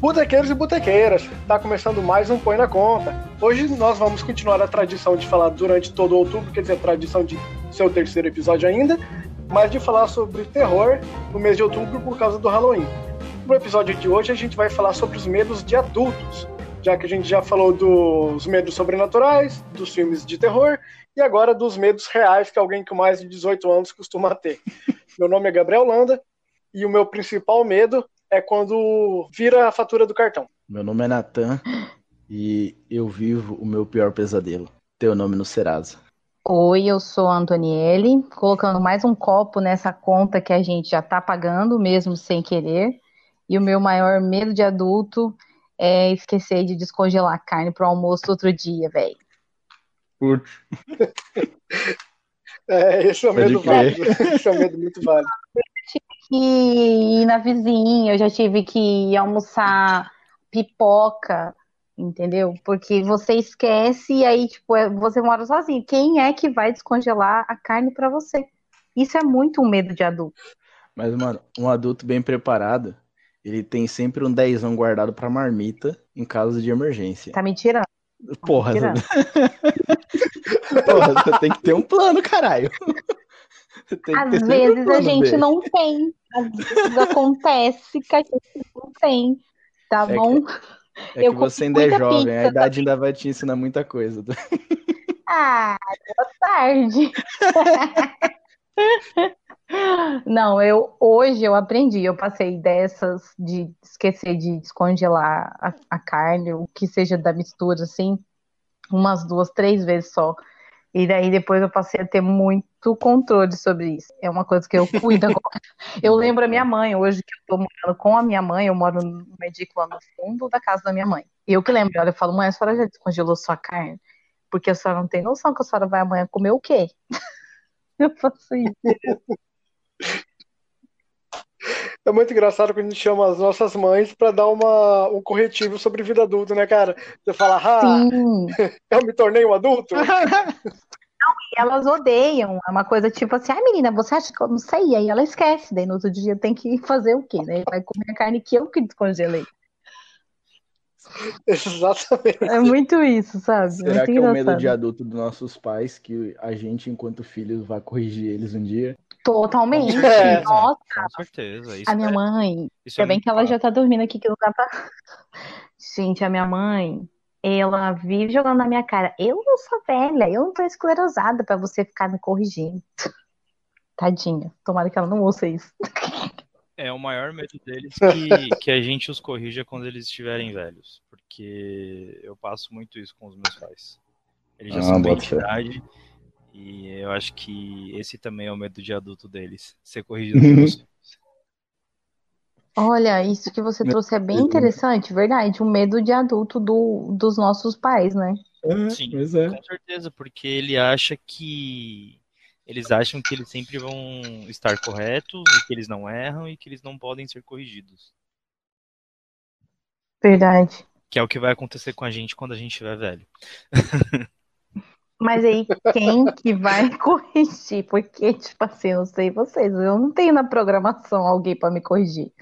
Botequeiros e botequeiras, tá começando mais um Põe na Conta. Hoje nós vamos continuar a tradição de falar durante todo outubro, quer dizer, a tradição de ser o terceiro episódio ainda, mas de falar sobre terror no mês de outubro por causa do Halloween. No episódio de hoje a gente vai falar sobre os medos de adultos, já que a gente já falou dos medos sobrenaturais, dos filmes de terror e agora dos medos reais que alguém com mais de 18 anos costuma ter. Meu nome é Gabriel Landa e o meu principal medo é quando vira a fatura do cartão. Meu nome é Natan e eu vivo o meu pior pesadelo. Teu nome no Serasa. Oi, eu sou a Antonielle, colocando mais um copo nessa conta que a gente já tá pagando, mesmo sem querer. E o meu maior medo de adulto é esquecer de descongelar a carne pro almoço outro dia, velho. Putz. É, esse é o medo válido. Esse é um medo muito válido. Que ir na vizinha, eu já tive que ir almoçar pipoca, entendeu? Porque você esquece e aí, tipo, é- você mora sozinho. Quem é que vai descongelar a carne pra você? Isso é muito um medo de adulto. Mas, mano, um adulto bem preparado, ele tem sempre um dezão guardado pra marmita em caso de emergência. Tá me tirando. Porra, tirando. porra, você tem que ter um plano, caralho. Que Às vezes a gente B. não tem. Às vezes acontece que a gente não tem. Tá É bom? É que eu comi você ainda é jovem, pizza a idade ainda vai te ensinar muita coisa. Ah, boa tarde. Não, eu hoje eu aprendi, eu passei dessas de esquecer de descongelar a, a carne, o que seja da mistura, assim, umas duas, três vezes só. E daí depois eu passei a ter muito controle sobre isso. É uma coisa que eu cuido agora. Eu lembro a minha mãe, hoje que eu tô morando com a minha mãe, eu moro no edícula no fundo da casa da minha mãe. Eu que lembro, olha, eu falo, mãe, a senhora já descongelou sua carne? Porque a senhora não tem noção que a senhora vai amanhã comer o quê? Eu faço isso. É muito engraçado quando a gente chama as nossas mães pra dar uma, um corretivo sobre vida adulta, né, cara? Você fala, ah, Sim, eu me tornei um adulto? e elas odeiam. É uma coisa tipo assim, ai menina, você acha que eu não sei? E aí ela esquece. Daí no outro dia tem que fazer o quê? Né? Vai comer a carne que eu que descongelei. Exatamente. É muito isso, sabe? Será muito que é o medo engraçado. de adulto dos nossos pais que a gente, enquanto filhos, vai corrigir eles um dia? Totalmente. Certeza, Nossa, com certeza. Isso a minha é- mãe, isso é Ainda bem que ela fato. já tá dormindo aqui, que não dá pra. Gente, a minha mãe, ela vive jogando na minha cara. Eu não sou velha, eu não tô esclerosada pra você ficar me corrigindo. Tadinha. Tomara que ela não ouça isso. É o maior medo deles que, que a gente os corrija quando eles estiverem velhos. Porque eu passo muito isso com os meus pais. Eles já Ah, são de idade. E eu acho que esse também é o medo de adulto deles. Ser corrigido pelos. Olha, isso que você trouxe é bem interessante, verdade. O medo de adulto do, dos nossos pais, né? Sim, Pois é. com certeza, porque ele acha que. Eles acham que eles sempre vão estar corretos e que eles não erram e que eles não podem ser corrigidos. Verdade. Que é o que vai acontecer com a gente quando a gente estiver velho. Mas aí, quem que vai corrigir? Porque, tipo assim, eu não sei vocês, eu não tenho na programação alguém pra me corrigir.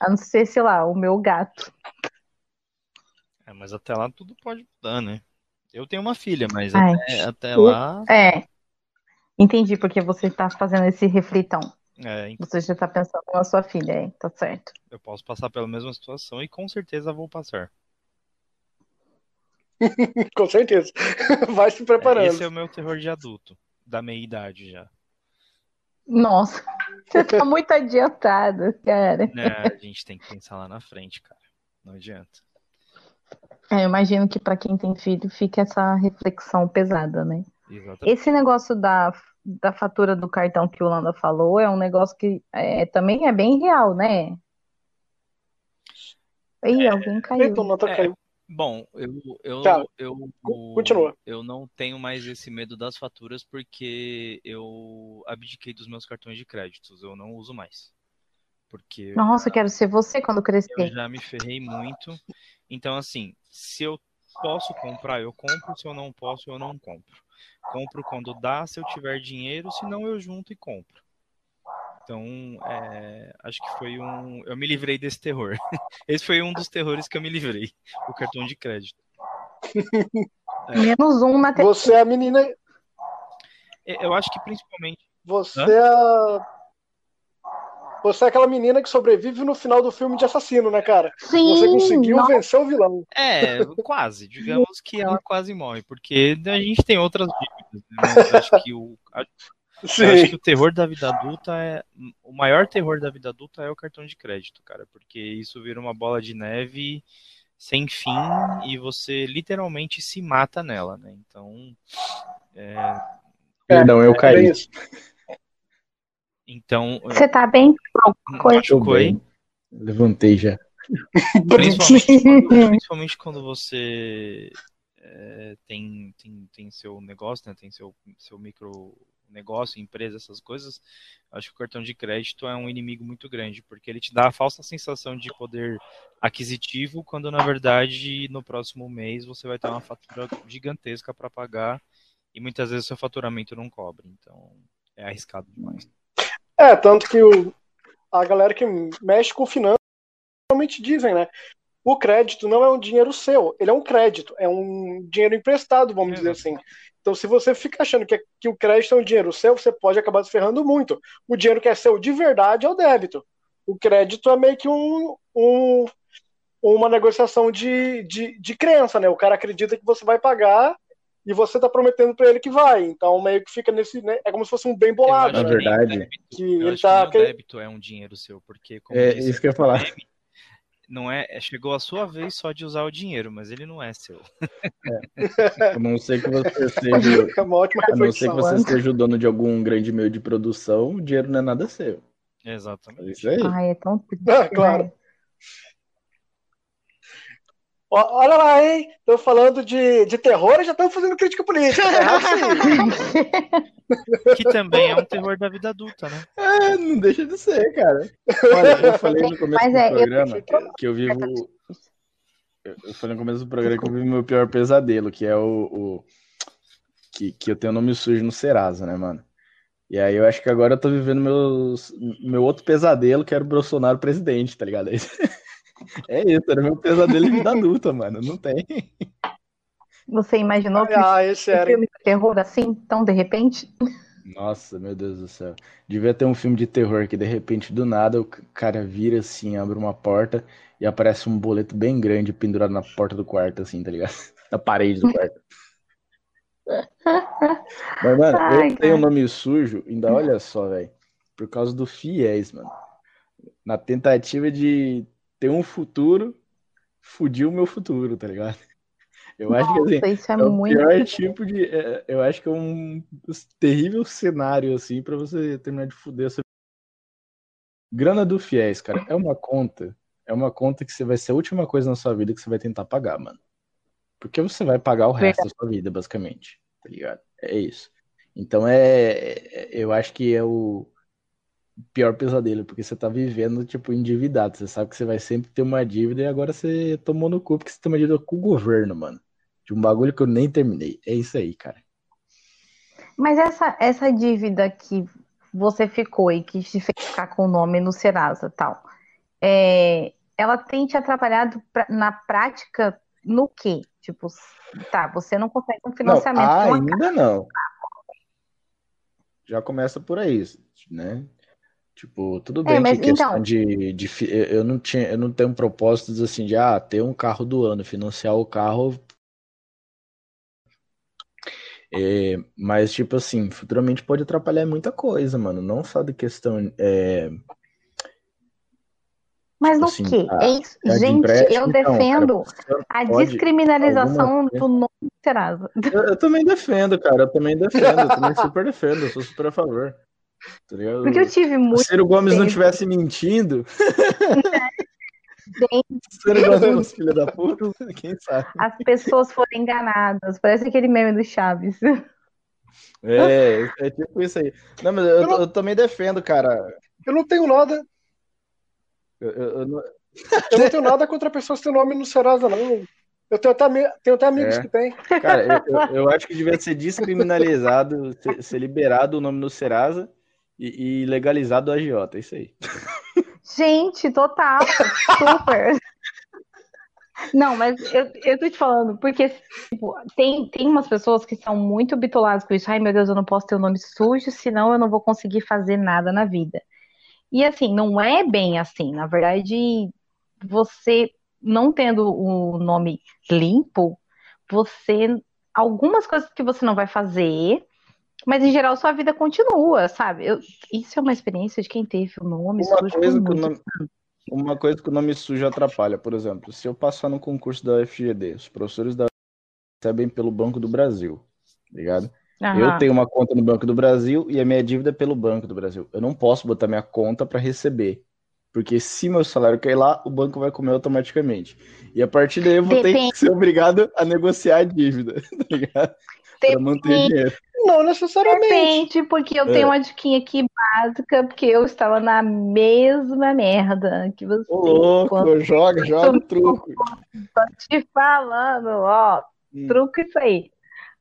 A não ser, sei lá, o meu gato. É, mas até lá tudo pode mudar, né? Eu tenho uma filha, mas Ai. até, até lá. É. Entendi porque você tá fazendo esse reflitão. é, então Você já tá pensando na sua filha, é, tá certo. eu posso passar pela mesma situação e com certeza vou passar. Com certeza. Vai se É, preparando. esse é o meu terror de adulto, da meia idade já. Nossa, você tá muito adiantado, cara. Né, a gente tem que pensar lá na frente, cara. Não adianta. É, eu imagino que pra quem tem filho fica essa reflexão pesada, né? Exatamente. Esse negócio da, da fatura do cartão que o Landa falou é um negócio que é, também é bem real, né? Ih, alguém caiu. Então, nota É. caiu. Bom, eu, eu, Tá. eu, Continua. eu não tenho mais esse medo das faturas porque eu abdiquei dos meus cartões de créditos, eu não uso mais. Porque Nossa, eu quero ser você quando eu crescer. já me ferrei muito. Então, assim, se eu posso comprar, eu compro, se eu não posso, eu não compro. Compro quando dá, se eu tiver dinheiro, senão eu junto e compro. Então, é, acho que foi um. Eu me livrei desse terror. Esse foi um dos terrores que eu me livrei, o cartão de crédito. Menos um na TV. Você é a menina. É, Eu acho que principalmente. Você Hã? é a. Você é aquela menina que sobrevive no final do filme de assassino, né, cara? Sim, Você conseguiu nossa, vencer o vilão. É, quase. Digamos que ela quase morre, porque a gente tem outras dívidas. Né? Acho que o, a- eu acho que o terror da vida adulta é. O maior terror da vida adulta é o cartão de crédito, cara. Porque isso vira uma bola de neve sem fim e você literalmente se mata nela, né? Então. é, Perdão, eu É caí. então. Você tá bem? Machucou bem. Levantei já. Principalmente quando, principalmente quando você é, tem, tem, tem seu negócio, né? Tem seu, seu micro negócio, empresa, essas coisas. Acho que o cartão de crédito é um inimigo muito grande, porque ele te dá a falsa sensação de poder aquisitivo, quando na verdade no próximo mês você vai ter uma fatura gigantesca para pagar e muitas vezes seu faturamento não cobre. Então é arriscado demais. É, tanto que o, a galera que mexe com finanças realmente dizem, né? O crédito não é um dinheiro seu, ele é um crédito, é um dinheiro emprestado, vamos É, dizer assim. Então, se você fica achando que, que o crédito é um dinheiro seu, você pode acabar se ferrando muito. O dinheiro que é seu de verdade é o débito. O crédito é meio que um, um- uma negociação de, de, de crença, né? O cara acredita que você vai pagar e você está prometendo para ele que vai. Então, meio que fica nesse. Né? É como se fosse um bem bolado. Na né? verdade, débito- que ele tá que débito é um dinheiro seu, porque como É disse isso que eu ia falar. o meme, não é, é- chegou a sua vez só de usar o dinheiro, mas ele não é seu. A não ser que você seja. É uma ótima A não ser que você esteja o dono de algum grande meio de produção, o dinheiro não é nada seu. É Exatamente. isso aí. Ai, é tão triste. Ah, claro. Né? Olha lá, hein? Tô falando de, de terror e já estamos fazendo crítica política. Isso aí. Que também é um terror da vida adulta, né? É, não deixa de ser, cara. Olha, eu falei no começo Mas do é, eu- programa que eu vivo. Eu eu falei no começo do programa que eu vivo meu pior pesadelo, que é o. o- que, que eu tenho nome sujo no Serasa, né, mano? E aí eu acho que agora eu tô vivendo meus, meu outro pesadelo, que era o Bolsonaro presidente, tá ligado? É isso, era meu pesadelo de vida adulta, mano. Não tem. Você imaginou que Ah, esse um era. filme de terror assim, tão de repente? Nossa, meu Deus do céu. Devia ter um filme de terror que de repente do nada o cara vira assim, abre uma porta e aparece um boleto bem grande pendurado na porta do quarto, assim, tá ligado? Na parede do quarto. Mas, mano, Ai, eu tenho um nome sujo, ainda olha só, velho. Por causa do fiéis, mano. Na tentativa de ter um futuro, fudiu o meu futuro, tá ligado? Eu acho que assim. Nossa, isso é, É o pior tipo de. é, eu acho que é um terrível cenário, assim, pra você terminar de fuder a sua. Grana do Fiéis, cara, é uma conta. É uma conta que você vai ser a última coisa na sua vida que você vai tentar pagar, mano. Porque você vai pagar o resto da sua vida, basicamente. Tá ligado? É isso. Então é. é- Eu acho que é o pior pesadelo, porque você tá vivendo, tipo, endividado. Você sabe que você vai sempre ter uma dívida e agora você tomou no cu porque você tem uma dívida com o governo, mano. De um bagulho que eu nem terminei. É isso aí, cara. Mas essa, essa dívida que você ficou e que te fez ficar com o nome no Serasa e tal, é, ela tem te atrapalhado pra- na prática no quê? Tipo, tá, você não consegue um Não, financiamento uma ainda não. Já começa por aí, né? Tipo, tudo É, bem mas que questão então- de, de eu não tinha, eu não tenho propósitos assim de ah, ter um carro do ano, financiar o carro. É, mas tipo assim, futuramente pode atrapalhar muita coisa, mano. Não só de questão é, Mas no assim, quê? a- É isso. a Gente, eu então, cara, defendo a descriminalização alguma do nome Serasa. Eu, eu também defendo, cara. Eu também defendo. Eu também super defendo. Eu sou super a favor. Tá ligado? Porque eu tive Se o muito Ciro Gomes não tempo. estivesse mentindo, Você não gosta dos filhos da puta? Quem sabe? as pessoas foram enganadas. Parece aquele meme do Chaves. É, é tipo isso aí. Não, mas eu, eu também defendo, cara. Eu não tenho nada. Eu, eu- eu não- Eu não tenho nada contra pessoas que têm nome no Serasa, não. Eu tenho até, tenho até amigos É. que têm. Cara, eu, eu- eu acho que devia ser descriminalizado, ser, ser liberado o nome no Serasa e, e legalizado o agiota, é isso aí. Gente, total, super. Não, mas eu, eu tô te falando, porque tipo, tem, tem umas pessoas que são muito bitoladas com isso. Ai, meu Deus, eu não posso ter o nome sujo, senão eu não vou conseguir fazer nada na vida. E assim, não é bem assim. Na verdade, você não tendo o nome limpo, você. Algumas coisas que você não vai fazer, mas em geral sua vida continua, sabe? Eu- isso é uma experiência de quem teve o nome Uma sujo coisa que o nome, uma coisa que o nome sujo atrapalha, por exemplo, se eu passar no concurso da UFGD, os professores da recebem pelo Banco do Brasil, tá ligado? Eu Aham. tenho uma conta no Banco do Brasil e a minha dívida é pelo Banco do Brasil. Eu não posso botar minha conta para receber, porque se meu salário cair lá, o banco vai comer automaticamente. E a partir daí eu vou ter Depende. que ser obrigado a negociar a dívida, tá ligado? Para manter Depende. dinheiro. Não necessariamente. Depende, porque eu É. tenho uma diquinha aqui básica, porque eu estava na mesma merda que você. Ô, louco, Quando joga, joga o truco. tô te falando, ó, Hum. truco isso aí.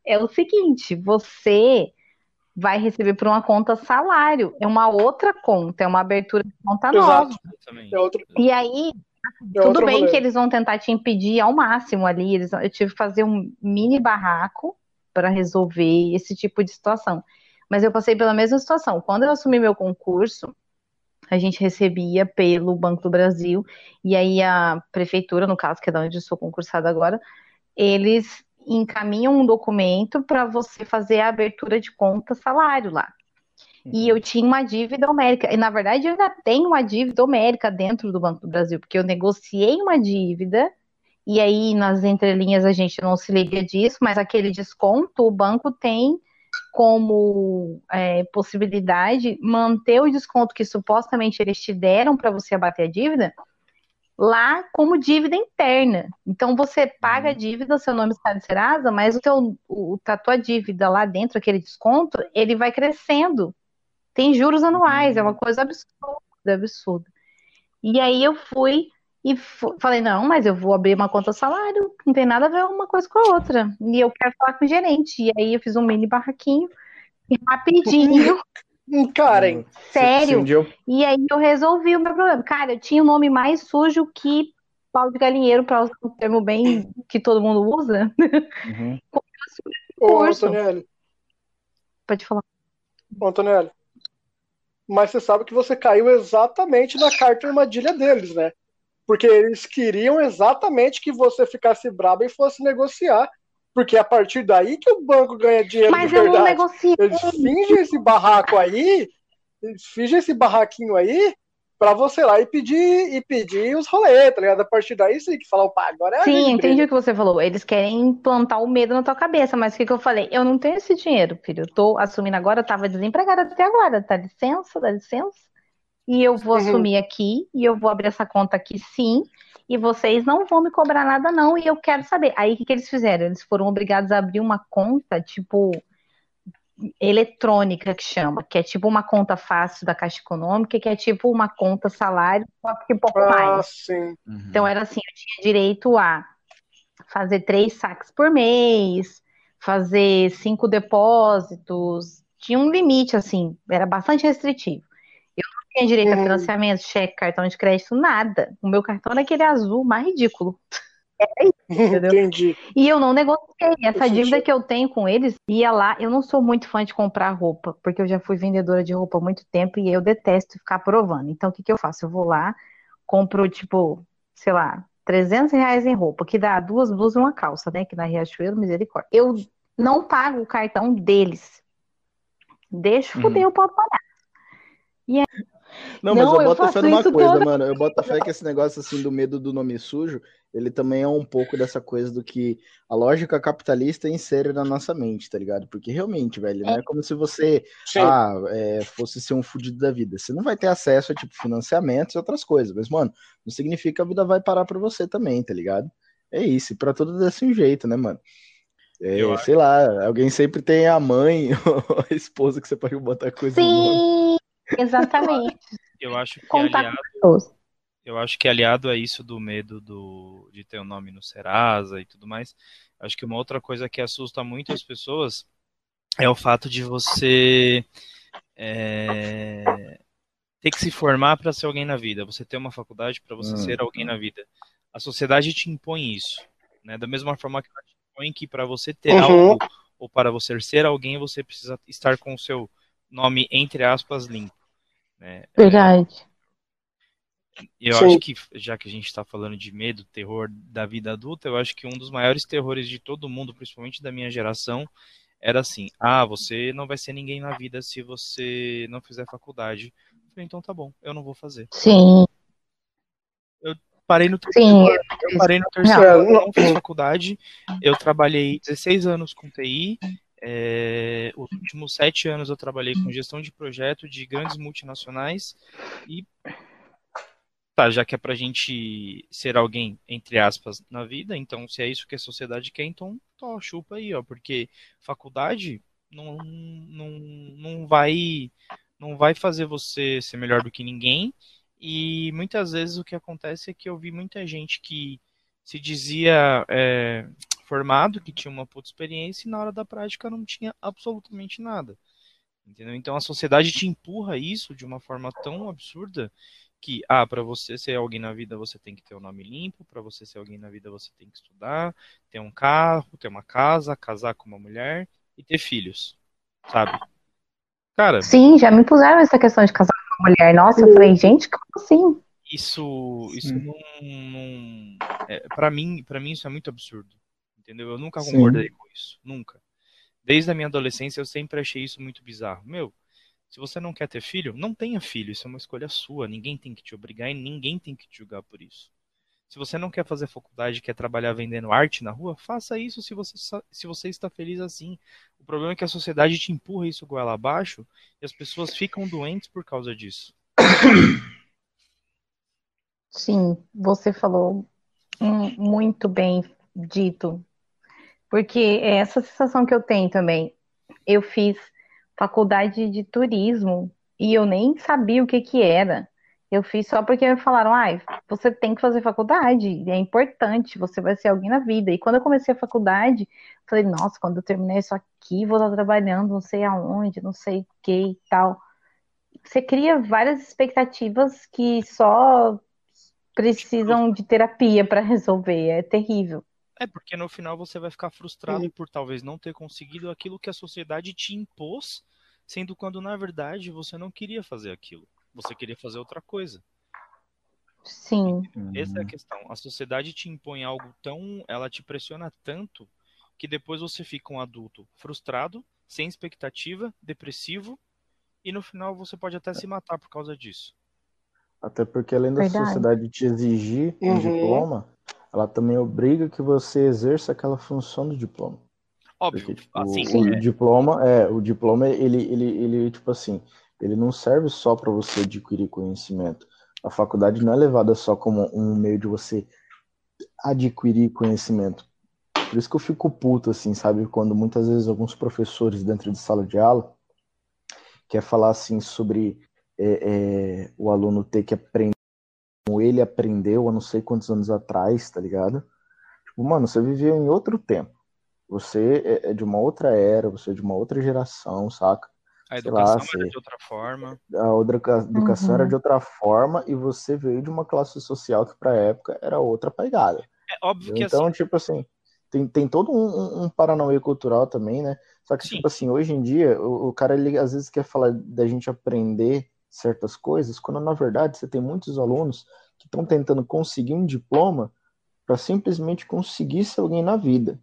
É o seguinte, você vai receber por uma conta salário, é uma outra conta, é uma abertura de conta nova. Exato. Exatamente. É outro, E aí, é tudo bem rolê. que eles vão tentar te impedir ao máximo ali. Eles, eu tive que fazer um mini barraco para resolver esse tipo de situação. Mas eu passei pela mesma situação. Quando eu assumi meu concurso, a gente recebia pelo Banco do Brasil, e aí a prefeitura, no caso, que é da onde eu sou concursada agora, eles encaminham um documento para você fazer a abertura de conta salário lá. E eu tinha uma dívida homérica. E, na verdade, eu ainda tenho uma dívida homérica dentro do Banco do Brasil, porque eu negociei uma dívida, e aí nas entrelinhas a gente não se liga disso, mas aquele desconto o banco tem como é, possibilidade manter o desconto que supostamente eles te deram para você abater a dívida lá como dívida interna. Então você paga a dívida, seu nome está de Serasa, mas o teu, o, a tua dívida lá dentro, aquele desconto, ele vai crescendo. Tem juros anuais, é uma coisa absurda, absurda. E aí eu fui e falei, não, mas eu vou abrir uma conta salário, não tem nada a ver uma coisa com a outra. E eu quero falar com o gerente. E aí eu fiz um mini barraquinho, e rapidinho, Karen. Se- se sério. um eu- E aí eu resolvi o meu problema. Cara, eu tinha um nome mais sujo que pau de galinheiro, para usar um termo bem que todo mundo usa. Uhum. Ô, Curso. Antonielli. Pode falar. Ô, Antonielli. Mas você sabe que você caiu exatamente na carta armadilha deles, né? Porque eles queriam exatamente que você ficasse braba e fosse negociar. Porque é a partir daí que o banco ganha dinheiro Mas de eu não verdade. negociei. Eles fingem esse barraco aí, eles fingem esse barraquinho aí pra você lá e pedir, e pedir os rolês, tá ligado? A partir daí sim que falar, opa, agora é Sim, entendi o que você falou. Eles querem implantar o medo na tua cabeça, mas o que que eu falei? Eu não tenho esse dinheiro, filho. Eu tô assumindo agora, eu tava desempregada até agora. Dá licença, dá licença. E eu vou Uhum. assumir aqui, e eu vou abrir essa conta aqui sim, e vocês não vão me cobrar nada, não, e eu quero saber. Aí o que que eles fizeram? Eles foram obrigados a abrir uma conta, tipo, eletrônica que chama, que é tipo uma conta fácil da Caixa Econômica, que é tipo uma conta salário, só que um pouco Ah, mais. sim. Uhum. Então era assim, eu tinha direito a fazer três saques por mês, fazer cinco depósitos, tinha um limite, assim, era bastante restritivo. Tinha direito a Uhum. financiamento, cheque, cartão de crédito, nada. O meu cartão era aquele azul mais ridículo. Entendeu? Entendi. E eu não negociei. Essa dívida que eu tenho com eles, ia lá. Eu não sou muito fã de comprar roupa, porque eu já fui vendedora de roupa há muito tempo e eu detesto ficar provando. Então, o que que eu faço? Eu vou lá, compro, tipo, sei lá, 300 reais em roupa, que dá duas blusas e uma calça, né? Que na Riachuelo, misericórdia. Eu não pago o cartão deles. Deixa Uhum. fuder o pau pagar. Não, mas Não, eu eu boto fé faço numa coisa, toda mano. Eu boto fé que esse negócio assim do medo do nome sujo, ele também é um pouco dessa coisa do que a lógica capitalista insere na nossa mente, tá ligado? Porque realmente, velho, não é como se você Sim. ah, é, fosse ser um fudido da vida. Você não vai ter acesso a tipo financiamentos e outras coisas, mas mano, não significa que a vida vai parar pra você também, tá ligado? É isso, e pra tudo desse um jeito, né, mano? É, Eu sei lá, alguém sempre tem a mãe ou a esposa que você pode botar coisa no nome. Exatamente. Eu acho que Contato aliado, eu acho que aliado a isso do medo do, de ter o nome no Serasa e tudo mais, acho que uma outra coisa que assusta muito as pessoas é o fato de você é, ter que se formar para ser alguém na vida, você ter uma faculdade para você Hum. ser alguém na vida. A sociedade te impõe isso, né? Da mesma forma que ela te impõe que para você ter Uhum. algo ou para você ser alguém, você precisa estar com o seu nome entre aspas limpo, né? Verdade. E eu Sim. acho que, já que a gente está falando de medo, terror da vida adulta, eu acho que um dos maiores terrores de todo mundo, principalmente da minha geração, era assim: ah, você não vai ser ninguém na vida se você não fizer faculdade. Eu falei, então tá bom, eu não vou fazer. Sim, Parei no terceiro sim. ano, eu parei no terceiro Não. ano, não fiz faculdade, eu trabalhei 16 anos com TI, é, os últimos sete anos eu trabalhei com gestão de projeto de grandes multinacionais e tá, já que é pra gente ser alguém, entre aspas, na vida, então se é isso que a sociedade quer, então chupa aí, ó, porque faculdade não, não, não vai não vai fazer você ser melhor do que ninguém e muitas vezes o que acontece é que eu vi muita gente que se dizia é, formado, que tinha uma puta experiência e na hora da prática não tinha absolutamente nada. Entendeu? Então a sociedade te empurra isso de uma forma tão absurda que, ah, para você ser alguém na vida você tem que ter o nome limpo, para você ser alguém na vida você tem que estudar, ter um carro, ter uma casa, casar com uma mulher e ter filhos, sabe? Cara, Sim, já me puseram essa questão de casar com mulher. Nossa, eu falei, gente, como assim? isso isso não, não é, para mim para mim isso é muito absurdo entendeu? Eu nunca Sim. concordei com isso nunca. Desde a minha adolescência eu sempre achei isso muito bizarro. Meu se você não quer ter filho não tenha filho isso é uma escolha sua ninguém tem que te obrigar e ninguém tem que te julgar por isso. Se você não quer fazer faculdade quer trabalhar vendendo arte na rua faça isso se você se você está feliz assim. O problema é que a sociedade te empurra isso goela abaixo e as pessoas ficam doentes por causa disso. Sim, você falou muito bem dito. Porque é essa sensação que eu tenho também. Eu fiz faculdade de turismo e eu nem sabia o que que era. Eu fiz só porque me falaram, ai, você tem que fazer faculdade, é importante, você vai ser alguém na vida. E quando eu comecei a faculdade, falei, nossa, quando eu terminar isso aqui, vou estar trabalhando não sei aonde, não sei o que e tal. Você cria várias expectativas que só precisam de terapia para resolver. É terrível. É, porque no final você vai ficar frustrado por talvez não ter conseguido aquilo que a sociedade te impôs, sendo quando na verdade você não queria fazer aquilo. Você queria fazer outra coisa. Sim, Essa é a questão. A sociedade te impõe algo tão. Ela te pressiona tanto que depois você fica um adulto frustrado, sem expectativa, depressivo, e no final você pode até se matar por causa disso. Até porque além da Verdade. sociedade te exigir um Uhum. diploma, ela também obriga que você exerça aquela função do diploma. Óbvio, Porque, tipo, assim, o é, diploma, é, o diploma, ele, ele, ele, tipo assim, ele não serve só para você adquirir conhecimento. A faculdade não é levada só como um meio de você adquirir conhecimento. Por isso que eu fico puto, assim, sabe? Quando muitas vezes alguns professores dentro de sala de aula quer falar, assim, sobre é, é, o aluno ter que aprender como ele aprendeu há não sei quantos anos atrás, tá ligado? Tipo, mano, você viveu em outro tempo. Você é- é de uma outra era, você é de uma outra geração, saca? a sei lá, educação era de outra forma. A outra ca- educação era Uhum. de outra forma e você veio de uma classe social que pra época era outra pegada. É óbvio que Então, assim, tipo assim, tem, tem todo um, um- um paranauê cultural também, né? Só que, Sim. tipo assim, hoje em dia, o, o cara, ele às vezes quer falar da gente aprender certas coisas, quando na verdade você tem muitos alunos que estão tentando conseguir um diploma para simplesmente conseguir ser alguém na vida.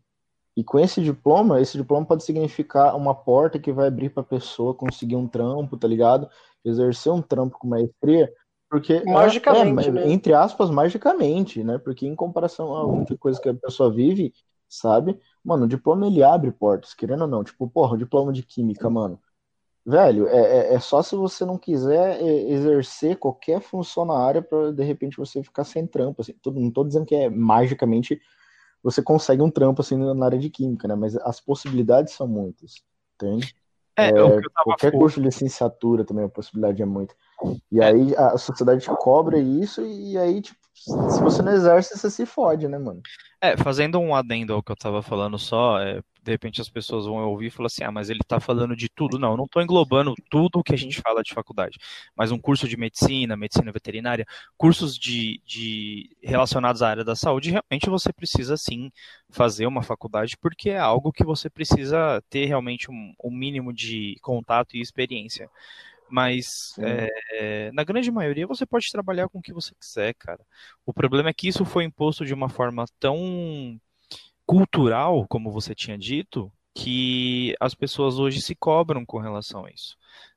E com esse diploma, esse diploma pode significar uma porta que vai abrir para a pessoa conseguir um trampo, tá ligado? Exercer um trampo com maestria, porque magicamente, é, né? entre aspas, magicamente, né? Porque em comparação a muita coisa que a pessoa vive, sabe? Mano, o diploma ele abre portas, querendo ou não. Tipo, porra, o diploma de química, mano. Velho, é, é, é só se você não quiser exercer qualquer função na área para de repente você ficar sem trampo. Assim. Não tô dizendo que é magicamente você consegue um trampo assim na área de química, né? Mas as possibilidades são muitas, entende? É, é qualquer curso de licenciatura também a possibilidade é muito. E é. aí a sociedade cobra isso e aí, tipo, se você não exerce, você se fode, né, mano? É, fazendo um adendo ao que eu tava falando só, é, de repente as pessoas vão ouvir e falar assim, ah, mas ele está falando de tudo. Não, eu não estou englobando tudo o que a gente fala de faculdade, mas um curso de medicina, medicina veterinária, cursos de, de relacionados à área da saúde, realmente você precisa sim fazer uma faculdade, porque é algo que você precisa ter realmente um, um mínimo de contato e experiência. Mas é, na grande maioria você pode trabalhar com o que você quiser, cara. O problema é que isso foi imposto de uma forma tão cultural, como você tinha dito, que as pessoas hoje se cobram com relação a isso.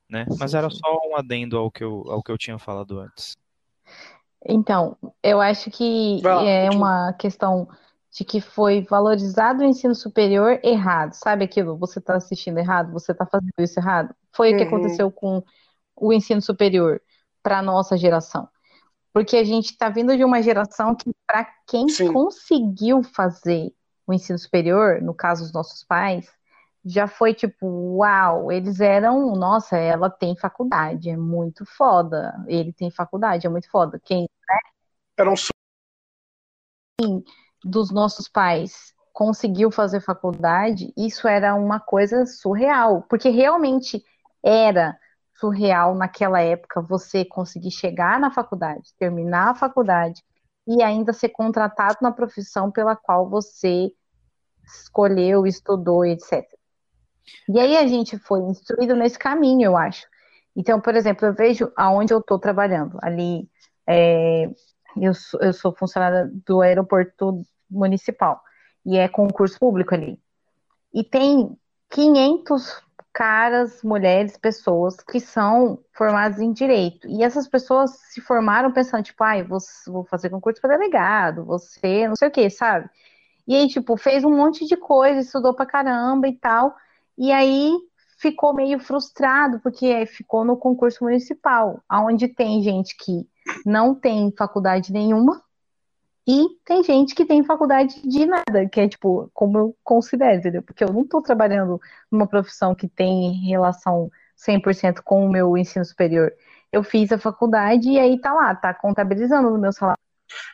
Né? Mas era só um adendo ao que eu, ao que eu tinha falado antes. Então, eu acho que é uma questão de que foi valorizado o ensino superior errado. Sabe aquilo? Você está assistindo errado, você está fazendo isso errado. Foi uhum. o que uhum. aconteceu com o ensino superior para a nossa geração. Porque a gente está vindo de uma geração que, para quem Sim. conseguiu fazer o ensino superior, no caso os nossos pais, já foi tipo, uau, eles eram, nossa, ela tem faculdade, é muito foda. Ele tem faculdade, é muito foda. Quem né? eram dos nossos pais conseguiu fazer faculdade, isso era uma coisa surreal, porque realmente era surreal naquela época você conseguir chegar na faculdade, terminar a faculdade e ainda ser contratado na profissão pela qual você escolheu, estudou, etc. E aí a gente foi instruído nesse caminho, eu acho. Então, por exemplo, eu vejo aonde eu estou trabalhando. Ali, é, eu, sou, eu sou funcionária do aeroporto municipal e é concurso público ali. E tem 500 caras, mulheres, pessoas que são formadas em direito. E essas pessoas se formaram pensando, tipo, ai, ah, vou, vou fazer concurso para delegado, você não sei o que, sabe? E aí, tipo, fez um monte de coisa, estudou pra caramba e tal. E aí ficou meio frustrado, porque ficou no concurso municipal, onde tem gente que não tem faculdade nenhuma, e tem gente que tem faculdade de nada, que é tipo, como eu considero, entendeu? Porque eu não estou trabalhando numa profissão que tem relação 100% com o meu ensino superior. Eu fiz a faculdade e aí tá lá, tá contabilizando no meu salário.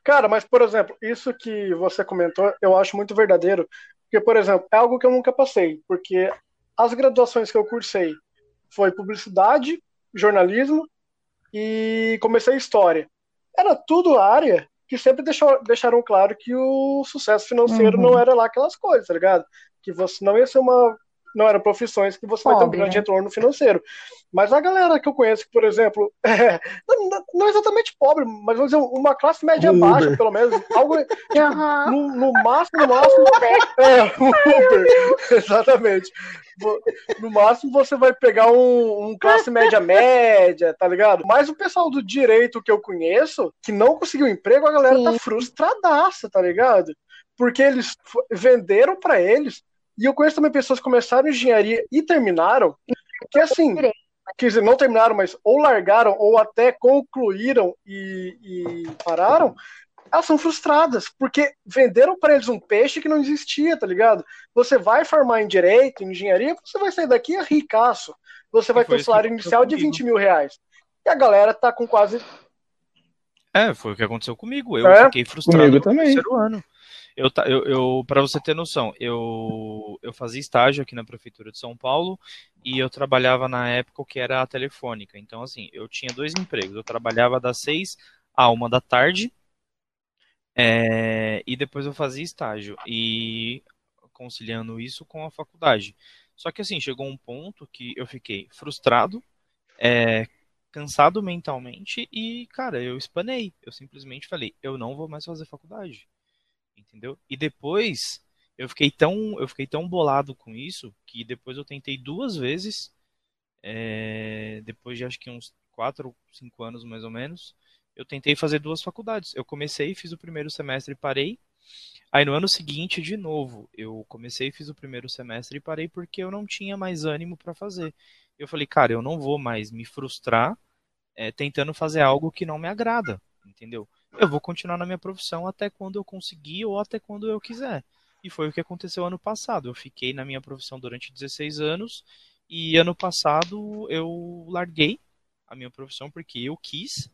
Cara, mas por exemplo, isso que você comentou, eu acho muito verdadeiro, porque por exemplo, é algo que eu nunca passei, porque as graduações que eu cursei foi publicidade, jornalismo e comecei história. Era tudo área que sempre deixou, deixaram claro que o sucesso financeiro uhum. não era lá aquelas coisas, tá ligado? Que você não ia ser uma. Não eram profissões que você Pobre, vai ter um grande né? retorno financeiro. Mas a galera que eu conheço, por exemplo, é, não, não, exatamente pobre, mas vamos dizer, uma classe média Uber. baixa, pelo menos. Algo tipo, uhum. no, no, máximo, no máximo. é, Uber. Exatamente. No máximo você vai pegar um, um, classe média média, tá ligado? Mas o pessoal do direito que eu conheço, que não conseguiu emprego, a galera tá Sim. tá frustradaça, tá ligado? Porque eles venderam para eles. E eu conheço também pessoas que começaram engenharia e terminaram. Que assim, quer dizer, não terminaram, mas ou largaram, ou até concluíram e, e pararam, elas são frustradas, porque venderam para eles um peixe que não existia, tá ligado? Você vai formar em direito, em engenharia, você vai sair daqui a ricaço. Você vai ter um salário inicial de 20 mil reais. E a galera tá com quase. É, foi o que aconteceu comigo. Eu é, fiquei frustrado comigo também. no terceiro ano. Eu, eu, eu para você ter noção, eu, eu fazia estágio aqui na prefeitura de São Paulo e eu trabalhava na época que era a telefônica. Então, assim, eu tinha dois empregos. Eu trabalhava das seis a uma da tarde é, e depois eu fazia estágio e conciliando isso com a faculdade. Só que assim, chegou um ponto que eu fiquei frustrado, é, cansado mentalmente e, cara, eu espanei. Eu simplesmente falei, eu não vou mais fazer faculdade entendeu? E depois Eu fiquei tão, eu fiquei tão bolado com isso que depois eu tentei duas vezes, é, depois de acho que uns quatro, cinco anos mais ou menos, eu tentei fazer duas faculdades. Eu comecei, fiz o primeiro semestre e parei. Aí no ano seguinte, de novo, eu comecei, fiz o primeiro semestre e parei porque eu não tinha mais ânimo para fazer. Eu falei, cara, eu não vou mais me frustrar é, tentando fazer algo que não me agrada, entendeu? Eu vou continuar na minha profissão até quando eu conseguir ou até quando eu quiser. E foi o que aconteceu ano passado. Eu fiquei na minha profissão durante 16 anos e ano passado eu larguei a minha profissão porque eu quis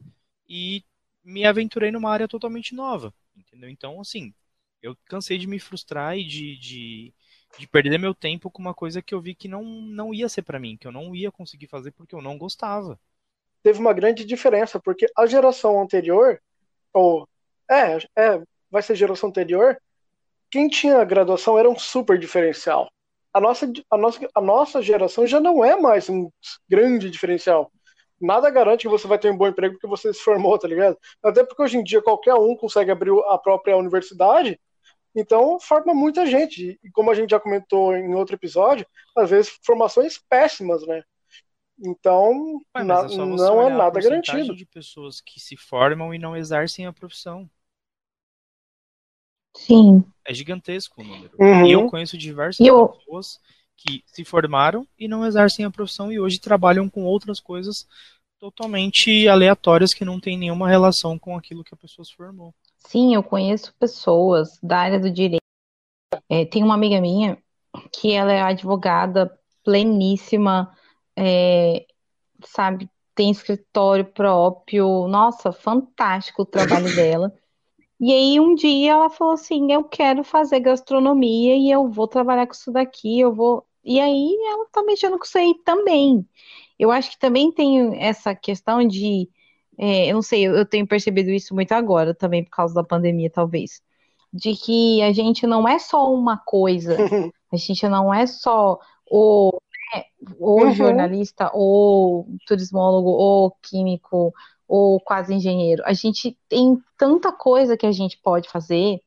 e me aventurei numa área totalmente nova, entendeu? Então, assim, eu cansei de me frustrar e de, de, de perder meu tempo com uma coisa que eu vi que não, não ia ser para mim, que eu não ia conseguir fazer porque eu não gostava. Teve uma grande diferença, porque a geração anterior, ou é, é, vai ser geração anterior, quem tinha graduação era um super diferencial. A nossa, a nossa, a nossa geração já não é mais um grande diferencial. Nada garante que você vai ter um bom emprego porque você se formou, tá ligado? Até porque hoje em dia qualquer um consegue abrir a própria universidade então, forma muita gente. E como a gente já comentou em outro episódio, às vezes formações péssimas, né? Então, Ué, na, é não é nada garantido. de pessoas que se formam e não exercem a profissão. Sim. É gigantesco o número. Uhum. E eu conheço diversas Eu- pessoas que se formaram e não exercem a profissão e hoje trabalham com outras coisas totalmente aleatórias que não tem nenhuma relação com aquilo que a pessoa se formou. Sim, eu conheço pessoas da área do direito. É, tem uma amiga minha que ela é advogada pleníssima, é, sabe, tem escritório próprio. Nossa, fantástico o trabalho dela. E aí um dia ela falou assim, eu quero fazer gastronomia e eu vou trabalhar com isso daqui, eu vou. E aí ela tá mexendo com isso aí também. Eu acho que também tem essa questão de é, eu não sei, eu eu tenho percebido isso muito agora também por causa da pandemia, talvez. De que a gente não é só uma coisa, a gente não é só o, né, o Uhum. jornalista, ou turismólogo, ou químico, ou quase engenheiro. A gente tem tanta coisa que a gente pode fazer,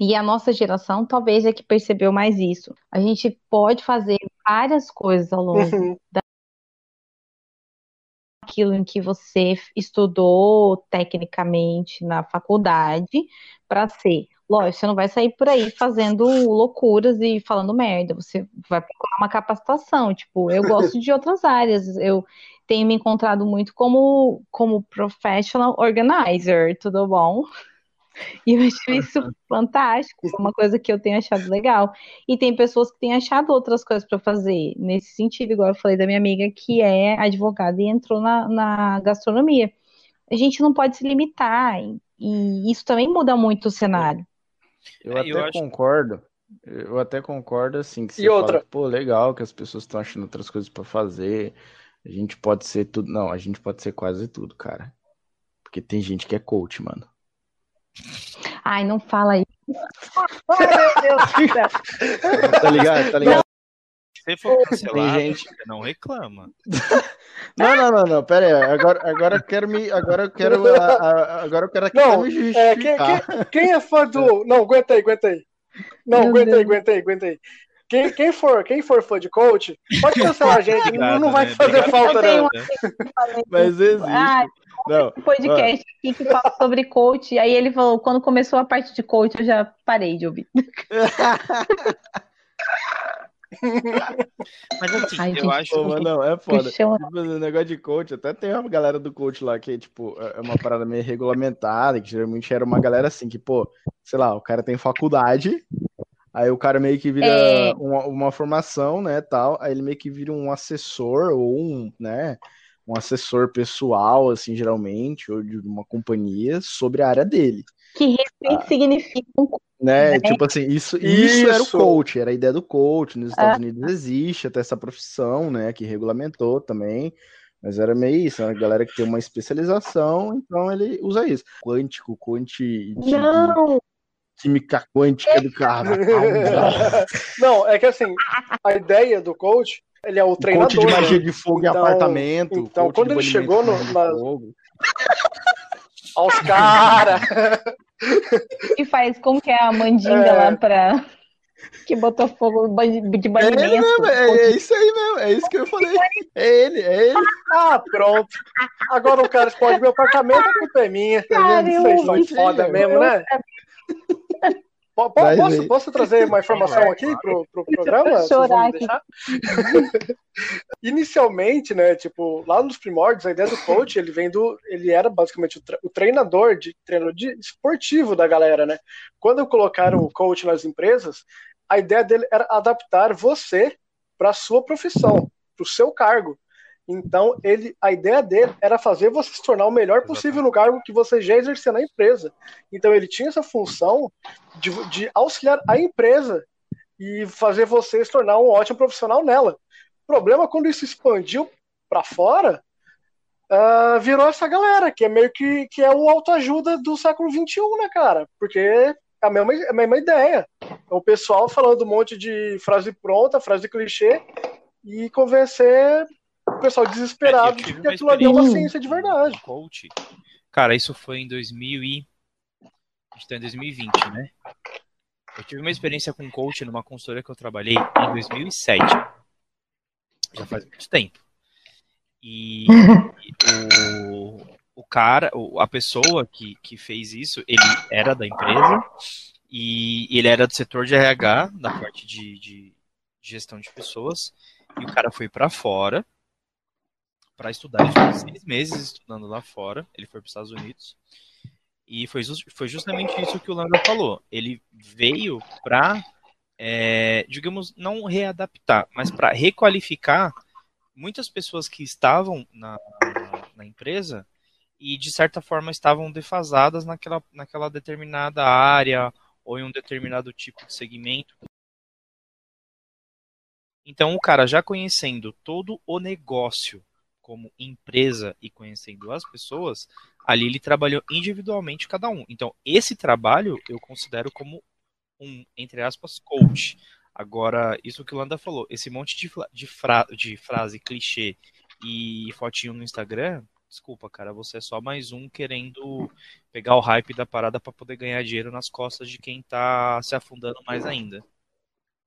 e a nossa geração talvez é que percebeu mais isso. A gente pode fazer várias coisas ao longo Uhum. Aquilo em que você estudou tecnicamente na faculdade para ser. Lógico, você não vai sair por aí fazendo loucuras e falando merda. Você vai procurar uma capacitação. Tipo, eu gosto de outras áreas. Eu tenho me encontrado muito como, como professional organizer, tudo bom? E eu acho isso fantástico, é uma coisa que eu tenho achado legal. E tem pessoas que têm achado outras coisas para fazer nesse sentido, igual eu falei da minha amiga que é advogada e entrou na, na gastronomia. A gente não pode se limitar, e, e isso também muda muito o cenário. Eu É, até eu acho- concordo. Eu até concordo, assim, que E você fala outra? que, pô, legal que as pessoas estão achando outras coisas pra fazer. A gente pode ser tudo. Não, a gente pode ser quase tudo, cara. Porque tem gente que é coach, mano. Ai, não fala isso. Ai, meu Deus do céu. Tá ligado? Tá ligado? Se for cancelado, gente- você não reclama. Não, não, não, não. Pera aí. Agora, agora eu quero me. Agora eu quero. a- a- agora eu quero aqui Não, me É, quem, justificar. quem- quem é fã do. Não, aguenta aí, aguenta aí. Não, Meu aguenta aí, Deus. aguenta aí, aguenta aí. Quem, quem, for, quem for fã de coach, pode cancelar a gente, não, Obrigado, não vai né? fazer Obrigado. falta, não. Mas existe. Ah, Não. um podcast aqui que fala sobre coach. Aí ele falou, quando começou a parte de coach, eu já parei de ouvir. Mas assim, Ai, eu gente, acho. Pô, mas não, é foda. Tipo, o negócio de coach, até tem uma galera do coach lá que, tipo, é uma parada meio regulamentada, que geralmente era uma galera assim, que, pô, sei lá, o cara tem faculdade, aí o cara meio que vira É. uma, uma formação, né, tal, aí ele meio que vira um assessor ou um, né, um assessor pessoal, assim, geralmente, ou de uma companhia, sobre a área dele. Que realmente significa um Né? Né? Tipo assim, isso, isso era o Isso. coach, era a ideia do coach. Nos Estados Ah. Unidos existe até essa profissão, né? Que regulamentou também. Mas era meio isso, né? A galera que tem uma especialização, então ele usa isso. Quântico, quanti, de Não, química quântica do carro. Não, é que assim, a ideia do coach, ele é o treinador. coach de magia né? de fogo em Então- apartamento. então, quando ele chegou no- na- fogo. Aos caras. e faz como que é a mandinga É. lá pra. Que botou fogo de É, banimento. mesmo, é, é isso aí mesmo, é isso que eu falei. É ele, é ele. Ah, pronto. Agora o cara explode meu apartamento, a culpa é minha, tá vendo? Vocês são foda eu mesmo, né? Posso, posso trazer uma informação aqui pro, pro programa? Vocês vão chorar me aqui. deixar? Inicialmente, né, tipo, lá nos primórdios, a ideia do coach, ele vem do, ele era basicamente o, tre- o treinador de treinador de esportivo da galera, né? Quando colocaram o coach nas empresas, a ideia dele era adaptar você para sua profissão, para o seu cargo. Então, ele, a ideia dele era fazer você se tornar o melhor possível no cargo que você já exercia na empresa. Então, ele tinha essa função de, de auxiliar a empresa e fazer você se tornar um ótimo profissional nela. O problema quando isso expandiu para fora, ah, virou essa galera, que é meio que, que é o autoajuda do século XXI, né, cara? Porque é a mesma, é a mesma ideia. É o pessoal falando um monte de frase pronta, frase clichê, e convencer o pessoal desesperado É, de tive que uma aquilo ali é uma ciência de verdade. Coach. Cara, isso foi em 2000 e... A gente tá em 2020, né? Eu tive uma experiência com coach numa consultoria que eu trabalhei em 2007. Já faz muito tempo. E o, o cara, a pessoa que, que fez isso, ele era da empresa e ele era do setor de RH, da parte de, de gestão de pessoas. E o cara foi pra fora para estudar. Ele ficou seis meses estudando lá fora. Ele foi para os Estados Unidos. E foi, foi justamente isso que o Landa falou. Ele veio para, digamos, não readaptar, mas para requalificar muitas pessoas que estavam na, na empresa e, de certa forma, estavam defasadas naquela, naquela determinada área ou em um determinado tipo de segmento. Então, o cara já conhecendo todo o negócio como empresa e conhecendo as pessoas, ali ele trabalhou individualmente cada um. Então, esse trabalho eu considero como um, entre aspas, coach. Agora, isso que o Landa falou, esse monte de, de, fra- de frase clichê e fotinho no Instagram, desculpa, cara, você é só mais um querendo pegar o hype da parada para poder ganhar dinheiro nas costas de quem tá se afundando mais ainda.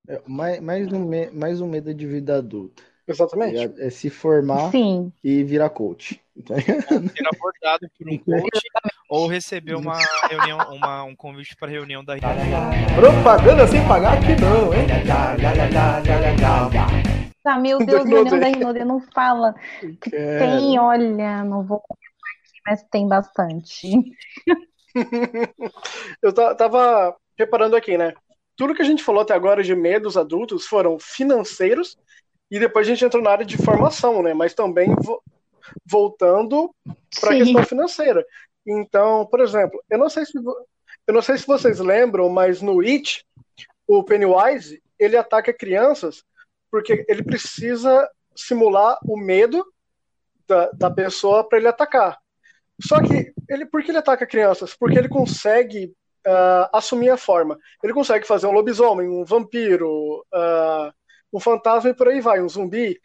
É, mais, mais, um, mais um medo de vida adulta. Tá Exatamente. ligado? É se formar Sim. e virar coach. tá? Ser abordado por um coach ou receber uma reunião, uma, um convite para reunião da Propaganda sem pagar aqui não, hein? Ah, meu Deus, reunião da Rinode não fala. Tem, olha, não vou comentar aqui, mas tem bastante. Eu ta- tava reparando aqui, né? Tudo que a gente falou até agora de medos adultos foram financeiros e depois a gente entrou na área de formação, né? Mas também vo- voltando para a questão financeira. Então, por exemplo, eu não sei se eu não sei se vocês lembram, mas no It, o Pennywise ele ataca crianças porque ele precisa simular o medo da, da pessoa para ele atacar. Só que ele, por que ele ataca crianças? Porque ele consegue ah, assumir a forma. Ele consegue fazer um lobisomem, um vampiro, ah, um fantasma e por aí vai, um zumbi.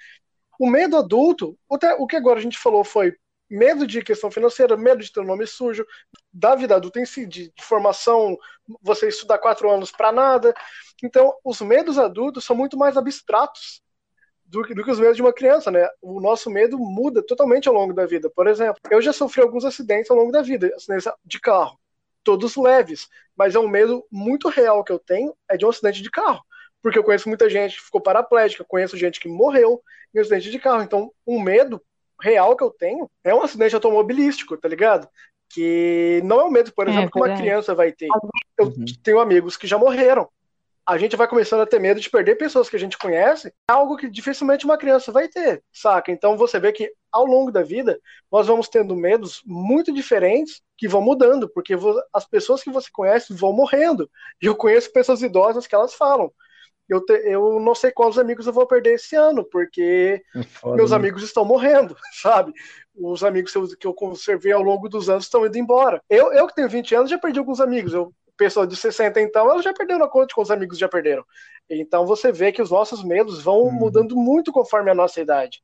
O medo adulto, o, que agora a gente falou foi medo de questão financeira, medo de ter um nome sujo, da vida adulta em si, de, de formação, você estudar quatro anos para nada. Então, os medos adultos são muito mais abstratos do do que os medos de uma criança, né? O nosso medo muda totalmente ao longo da vida. Por exemplo, eu já sofri alguns acidentes ao longo da vida, acidentes de carro, todos leves, mas é um medo muito real que eu tenho é de um acidente de carro, porque eu conheço muita gente que ficou paraplégica, conheço gente que morreu em acidente de carro, então um medo real que eu tenho é um acidente automobilístico, tá ligado? Que não é um medo, por É, exemplo, que uma verdade. criança vai ter. Eu Uhum. tenho amigos que já morreram. A gente vai começando a ter medo de perder pessoas que a gente conhece, é algo que dificilmente uma criança vai ter, saca? Então você vê que ao longo da vida nós vamos tendo medos muito diferentes que vão mudando, porque as pessoas que você conhece vão morrendo. E eu conheço pessoas idosas que elas falam. Eu, te- eu não sei quantos amigos eu vou perder esse ano, porque É foda, meus né? amigos estão morrendo, sabe? Os amigos que eu- conservei ao longo dos anos estão indo embora. Eu, eu que tenho 20 anos já perdi alguns amigos. Eu, pessoa de 60 então, ela já perdeu na conta de quantos amigos já perderam. Então você vê que os nossos medos vão Uhum. mudando muito conforme a nossa idade.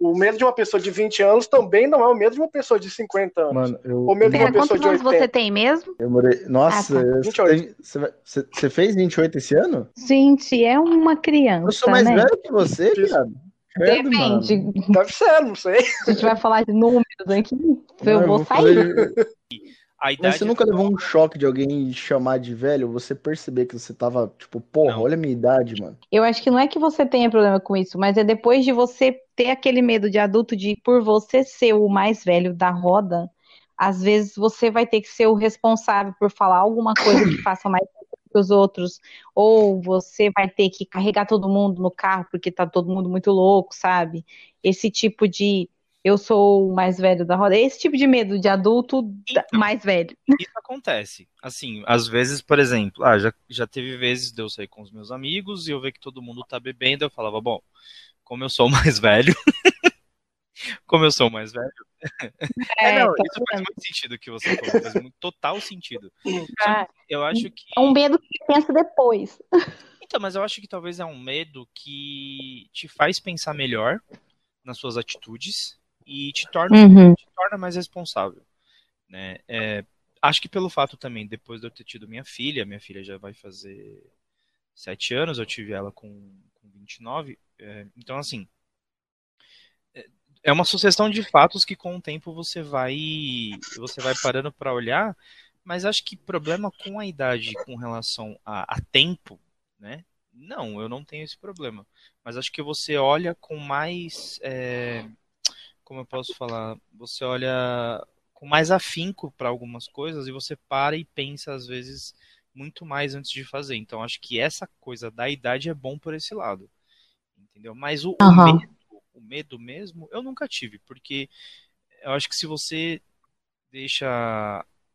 O medo de uma pessoa de 20 anos também não é o medo de uma pessoa de 50 anos. Mano, eu, o medo de uma pessoa quantos de anos 80. você tem mesmo? eu morei. Nossa, Ah, tá. eu- 28. você, você- fez 28 esse ano? Gente, é uma criança, Eu sou mais né? velho que você, viado. Credo, mano. Depende. Deve ser, não sei. Se a gente vai falar de números aqui, eu Não, vou fazer- sair. A Mas idade você nunca levou um choque de alguém chamar de velho? Você perceber que você tava, tipo, porra, Não. olha a minha idade, mano. Eu acho que não é que você tenha problema com isso, mas é depois de você ter aquele medo de adulto de por você ser o mais velho da roda, às vezes você vai ter que ser o responsável por falar alguma coisa que faça mais que os outros, ou você vai ter que carregar todo mundo no carro porque tá todo mundo muito louco, sabe? Esse tipo de eu sou o mais velho da roda, esse tipo de medo de adulto Então. mais velho. Isso acontece. Assim, às vezes, por exemplo, ah, já, já teve vezes de eu sair com os meus amigos e eu ver que todo mundo tá bebendo, eu falava, bom, como eu sou o mais velho, como eu sou o mais velho. É, não, tá isso faz muito sentido o que você falou, faz muito, total sentido. Ah, Eu acho que. É um medo que pensa depois. Então, mas eu acho que talvez é um medo que te faz pensar melhor nas suas atitudes e te torna, Uhum. te torna mais responsável, né? É, acho que pelo fato também, depois de eu ter tido minha filha, minha filha já vai fazer sete anos, eu tive ela com, com 29, é, então assim, é- é uma sucessão de fatos que com o tempo você vai você vai parando para olhar, mas acho que problema com a idade com relação a, a tempo, né? Não, eu não tenho esse problema. Mas acho que você olha com mais. é, como eu posso falar? Você olha com mais afinco para algumas coisas e você para e pensa, às vezes, muito mais antes de fazer. Então, acho que essa coisa da idade é bom por esse lado. Entendeu? Mas o, o Aham. medo, o medo mesmo, eu nunca tive, porque eu acho que se você deixa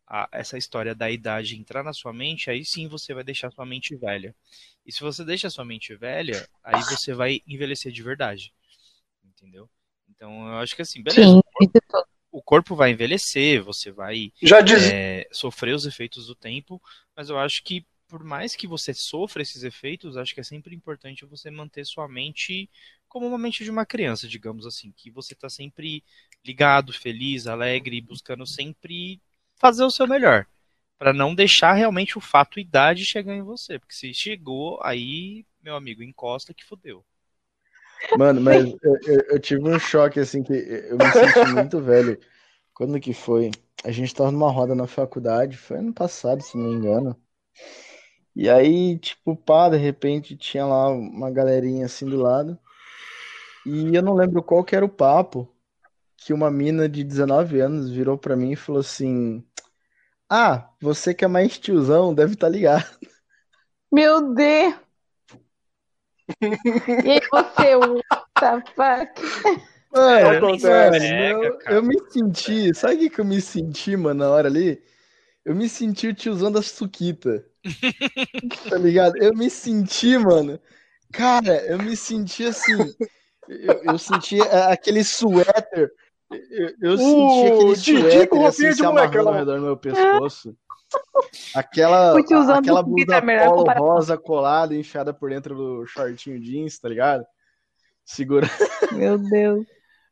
a- essa história da idade entrar na sua mente, aí sim você vai deixar sua mente velha. E se você deixa a sua mente velha, aí você vai envelhecer de verdade. Entendeu? Então eu acho que assim, beleza, Sim, o corpo vai envelhecer, você vai Já diz. é, sofrer os efeitos do tempo, mas eu acho que por mais que você sofra esses efeitos, acho que é sempre importante você manter sua mente como uma mente de uma criança, digamos assim, que você está sempre ligado, feliz, alegre, buscando sempre fazer o seu melhor, para não deixar realmente o fato idade chegar em você, porque se chegou, aí, meu amigo, encosta que fudeu. Mano, mas eu, eu- eu tive um choque, assim, que eu me senti muito velho. Quando que foi? A gente tava numa roda na faculdade, foi ano passado, se não me engano. E aí, tipo, pá, de repente tinha lá uma galerinha assim do lado. E eu não lembro qual que era o papo, que uma mina de 19 anos virou pra mim e falou assim: Ah, você que é mais tiozão, deve estar ligado. Meu Deus! E aí você, what the fuck? Mano, Acontece. mano, É, eu, eu me senti, sabe o que eu me senti, mano, na hora ali? Eu me senti o tiozão da Suquita. Tá ligado? Eu me senti, mano. Cara, eu me senti assim. Eu, eu senti é, aquele suéter. Eu, eu senti aquele Uh, Didi suéter assim, se amarrando ao redor do meu pescoço. Aquela, aquela blusa é polo rosa colada, enfiada por dentro do shortinho jeans, tá ligado? Segura. Meu Deus.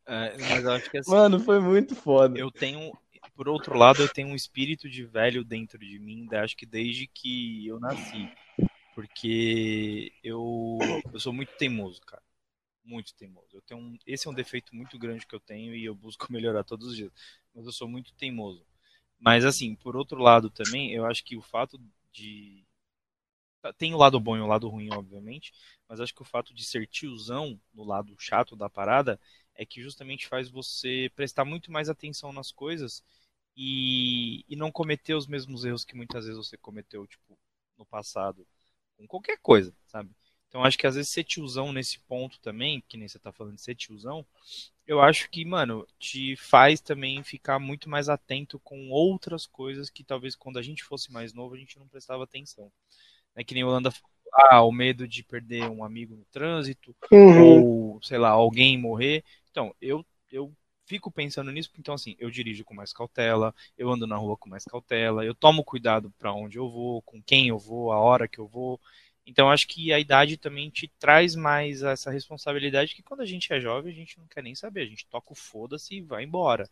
É, mas eu acho que assim, Mano, foi muito foda. eu tenho, por outro lado, eu tenho um espírito de velho dentro de mim, acho que desde que eu nasci. Porque eu, eu sou muito teimoso, cara. Muito teimoso. Eu tenho um, esse é um defeito muito grande que eu tenho e eu busco melhorar todos os dias. Mas eu sou muito teimoso. Mas assim, por outro lado também, eu acho que o fato de. Tem o lado bom e o lado ruim, obviamente, mas acho que o fato de ser tiozão no lado chato da parada é que justamente faz você prestar muito mais atenção nas coisas e, e não cometer os mesmos erros que muitas vezes você cometeu, tipo, no passado, com qualquer coisa, sabe? Então acho que às vezes ser tiozão nesse ponto também, que nem você tá falando de ser tiozão, eu acho que, mano, te faz também ficar muito mais atento com outras coisas que talvez quando a gente fosse mais novo a gente não prestava atenção. É que nem o Holanda falou, ah, o medo de perder um amigo no trânsito, Uhum. ou, sei lá, alguém morrer. Então, eu, eu fico pensando nisso, então assim, eu dirijo com mais cautela, eu ando na rua com mais cautela, eu tomo cuidado para onde eu vou, com quem eu vou, a hora que eu vou. Então acho que a idade também te traz mais essa responsabilidade que quando a gente é jovem a gente não quer nem saber, a gente toca o foda-se e vai embora,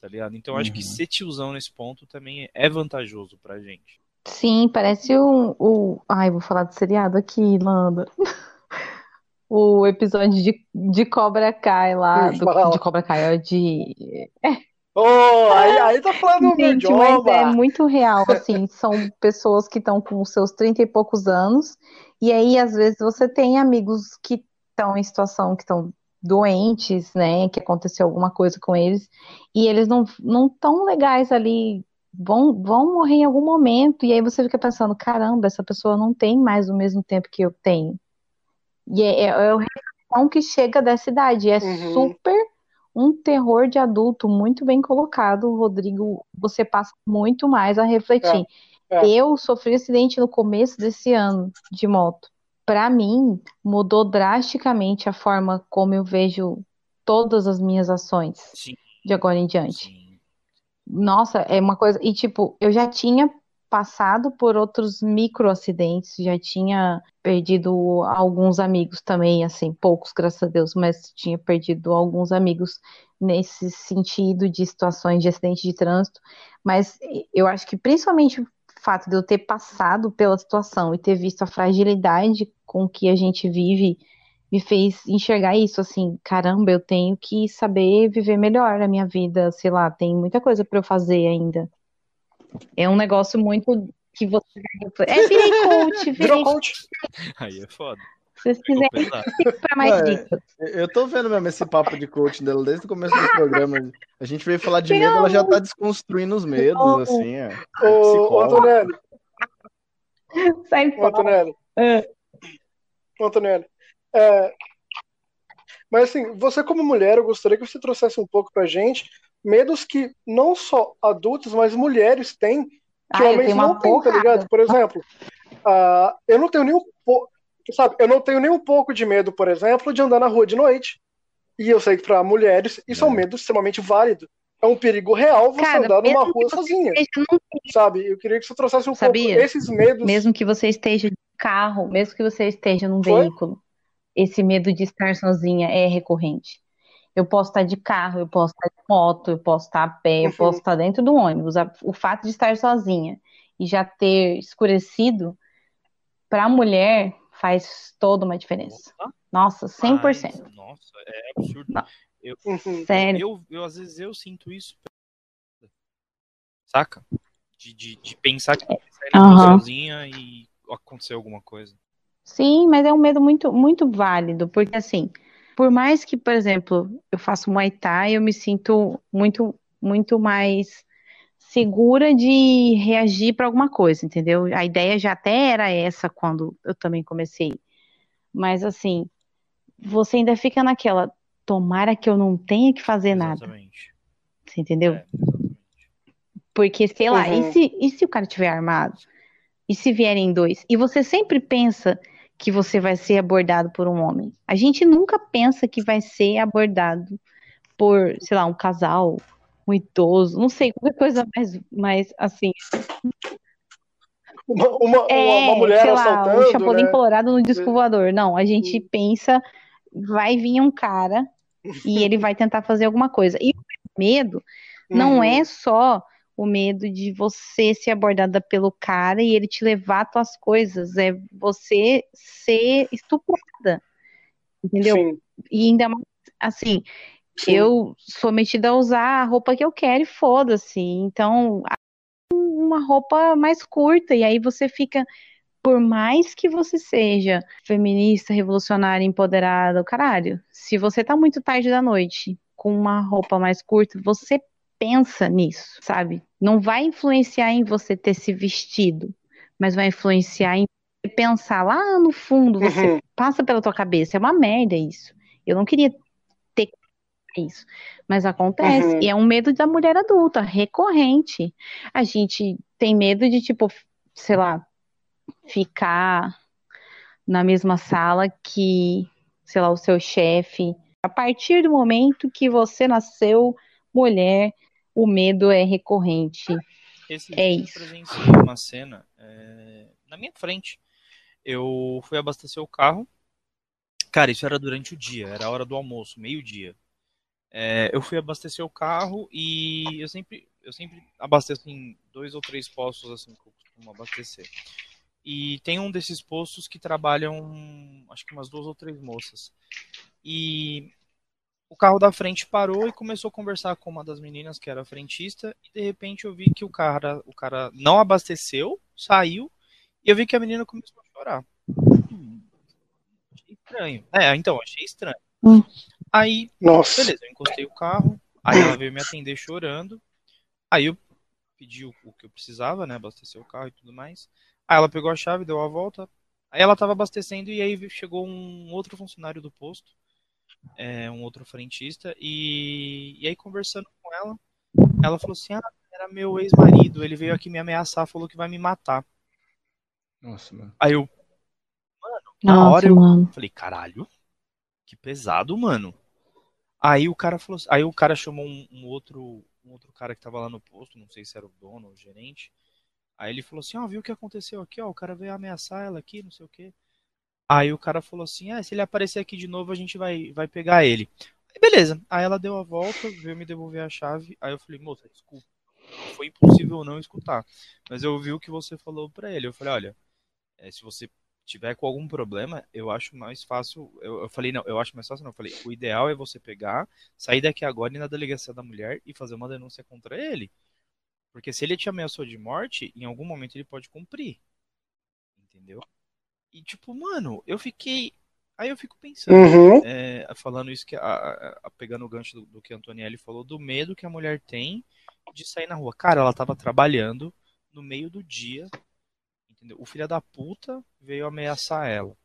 tá ligado? Então acho que Uhum. ser tiozão nesse ponto também é vantajoso pra gente. Sim, parece o, o. Ai, vou falar de seriado aqui, Landa. O episódio de, de Cobra Kai lá. do- de Cobra Kai, ó, de. Ô, aí, aí tá falando do meu Gente, mas é idioma. muito real, assim, são pessoas que estão com os seus 30 e poucos anos, e aí às vezes você tem amigos que estão em situação que estão doentes, né, que aconteceu alguma coisa com eles, e eles não não tão legais ali, vão vão morrer em algum momento, e aí você fica pensando, caramba, essa pessoa não tem mais o mesmo tempo que eu tenho. E é, é, é o reflexão que chega dessa idade, é Uhum. super um terror de adulto muito bem colocado, Rodrigo. Você passa muito mais a refletir. É, é. Eu sofri acidente no começo desse ano de moto. Para mim, mudou drasticamente a forma como eu vejo todas as minhas ações Sim, de agora em diante. sim. Nossa, é uma coisa. E, tipo, eu já tinha passado por outros micro acidentes, já tinha perdido alguns amigos também, assim, poucos, graças a Deus, mas tinha perdido alguns amigos nesse sentido de situações de acidente de trânsito. Mas eu acho que principalmente o fato de eu ter passado pela situação e ter visto a fragilidade com que a gente vive me fez enxergar isso, assim, caramba, eu tenho que saber viver melhor a minha vida, sei lá, tem muita coisa para eu fazer ainda. É um negócio muito que você é, virei coach, Virou virei coach. Aí é foda. se vocês quiserem para mais Não, é- dicas. Eu tô vendo mesmo esse papo de coaching dela desde o começo do programa. A gente veio falar de medo, ela já tá desconstruindo os medos, Não. assim, é. Ô, ô, Psicóloga. Antonelli, Sai fora. Antonelli, É. ô, Antonelli. É, mas assim, você como mulher, eu gostaria que você trouxesse um pouco pra gente medos que não só adultos, mas mulheres têm, que Ah, homens não têm, tá ligado? Por exemplo, ah, eu não tenho nem um pouco, sabe, eu não tenho nem um pouco de medo, por exemplo, de andar na rua de noite. E eu sei que para mulheres isso é um É. medo extremamente válido. É um perigo real você Cara, andar numa rua sozinha, sabe? Eu queria que você trouxesse um Sabia? pouco esses medos. mesmo que você esteja de carro, mesmo que você esteja num Foi? veículo, esse medo de estar sozinha é recorrente. Eu posso estar de carro, eu posso estar de moto, eu posso estar a pé, eu Uhum. posso estar dentro do ônibus. O fato de estar sozinha e já ter escurecido, para a mulher, faz toda uma diferença. Nossa, 100%. mas, nossa, é absurdo. Não. Eu, Uhum. Sério. eu, eu, às vezes, eu sinto isso. Saca? De, de, de pensar que rua Aham. sozinha e acontecer alguma coisa. Sim, mas é um medo muito, muito válido, porque assim, por mais que, por exemplo, eu faço Muay Thai, eu me sinto muito, muito mais segura de reagir para alguma coisa, entendeu? A ideia já até era essa quando eu também comecei. Mas assim, você ainda fica naquela, tomara que eu não tenha que fazer nada, Exatamente. você entendeu? É, exatamente. Porque, sei lá, Uhum. e se, e se o cara tiver armado? E se vierem dois? E você sempre pensa que você vai ser abordado por um homem. A gente nunca pensa que vai ser abordado por, sei lá, um casal, um idoso, não sei, qualquer coisa mais, mais assim. Uma, uma, É, uma mulher sei lá, assaltando, Chapolin né? Colorado no disco voador. Não, a gente pensa, vai vir um cara e ele vai tentar fazer alguma coisa. E o medo não Uhum. é só o medo de você ser abordada pelo cara e ele te levar as tuas coisas, é você ser estuprada, entendeu? Sim, E ainda mais, assim, sim. eu sou metida a usar a roupa que eu quero e foda-se. Então, uma roupa mais curta, e aí você fica, por mais que você seja feminista, revolucionária, empoderada, o caralho, se você tá muito tarde da noite com uma roupa mais curta, você pensa nisso, sabe? Não vai influenciar em você ter se vestido, mas vai influenciar em pensar lá no fundo, você Uhum. passa pela tua cabeça, é uma merda isso. Eu não queria ter isso, mas acontece, Uhum. e é um medo da mulher adulta, recorrente. A gente tem medo de, tipo, sei lá, ficar na mesma sala que, sei lá, o seu chefe. A partir do momento que você nasceu mulher, o medo é recorrente. Esse É eu isso. presenciei uma cena é, na minha frente. eu fui abastecer o carro. Cara, isso era durante o dia, era a hora do almoço, meio-dia. É, eu fui abastecer o carro e eu sempre, eu sempre abasteço em dois ou três postos assim que eu costumo abastecer. E tem um desses postos que trabalham, acho que umas duas ou três moças. E o carro da frente parou e começou a conversar com uma das meninas que era frentista e de repente eu vi que o cara, o cara não abasteceu, saiu e eu vi que a menina começou a chorar. Hum, achei estranho. É, então, achei estranho. Hum. Aí, Nossa. beleza, eu encostei o carro, aí ela veio me atender chorando. Aí eu pedi o, o que eu precisava, né, abastecer o carro e tudo mais. Aí ela pegou a chave, deu a volta. Aí ela tava abastecendo e aí chegou um outro funcionário do posto é, um outro frentista, e, e aí conversando com ela, ela falou assim, ah, era meu ex-marido, ele veio aqui me ameaçar, falou que vai me matar. Nossa, mano. Aí eu, mano, na Nossa, hora eu mano. falei, caralho, que pesado, mano. Aí o cara falou, aí o cara chamou um, um, outro, um outro cara que tava lá no posto, não sei se era o dono ou o gerente. Aí ele falou assim, ó, oh, viu o que aconteceu aqui, ó, o cara veio ameaçar ela aqui, não sei o quê. Aí o cara falou assim: ah, se ele aparecer aqui de novo, a gente vai, vai pegar ele. Aí, beleza. Aí ela deu a volta, veio me devolver a chave. Aí eu falei: moça, desculpa. Foi impossível não escutar. Mas eu ouvi o que você falou para ele. Eu falei: olha, é, se você tiver com algum problema, eu acho mais fácil. Eu, eu, falei: não, eu acho mais fácil. Não, eu falei: o ideal é você pegar, sair daqui agora e ir na delegacia da mulher e fazer uma denúncia contra ele. Porque se ele te ameaçou de morte, em algum momento ele pode cumprir. Entendeu? E tipo, mano, eu fiquei. Aí eu fico pensando, uhum. é, falando isso que a, a, pegando o gancho do, do que a Antonielli falou, do medo que a mulher tem de sair na rua. Cara, ela tava trabalhando no meio do dia, entendeu? O filho da puta veio ameaçar ela.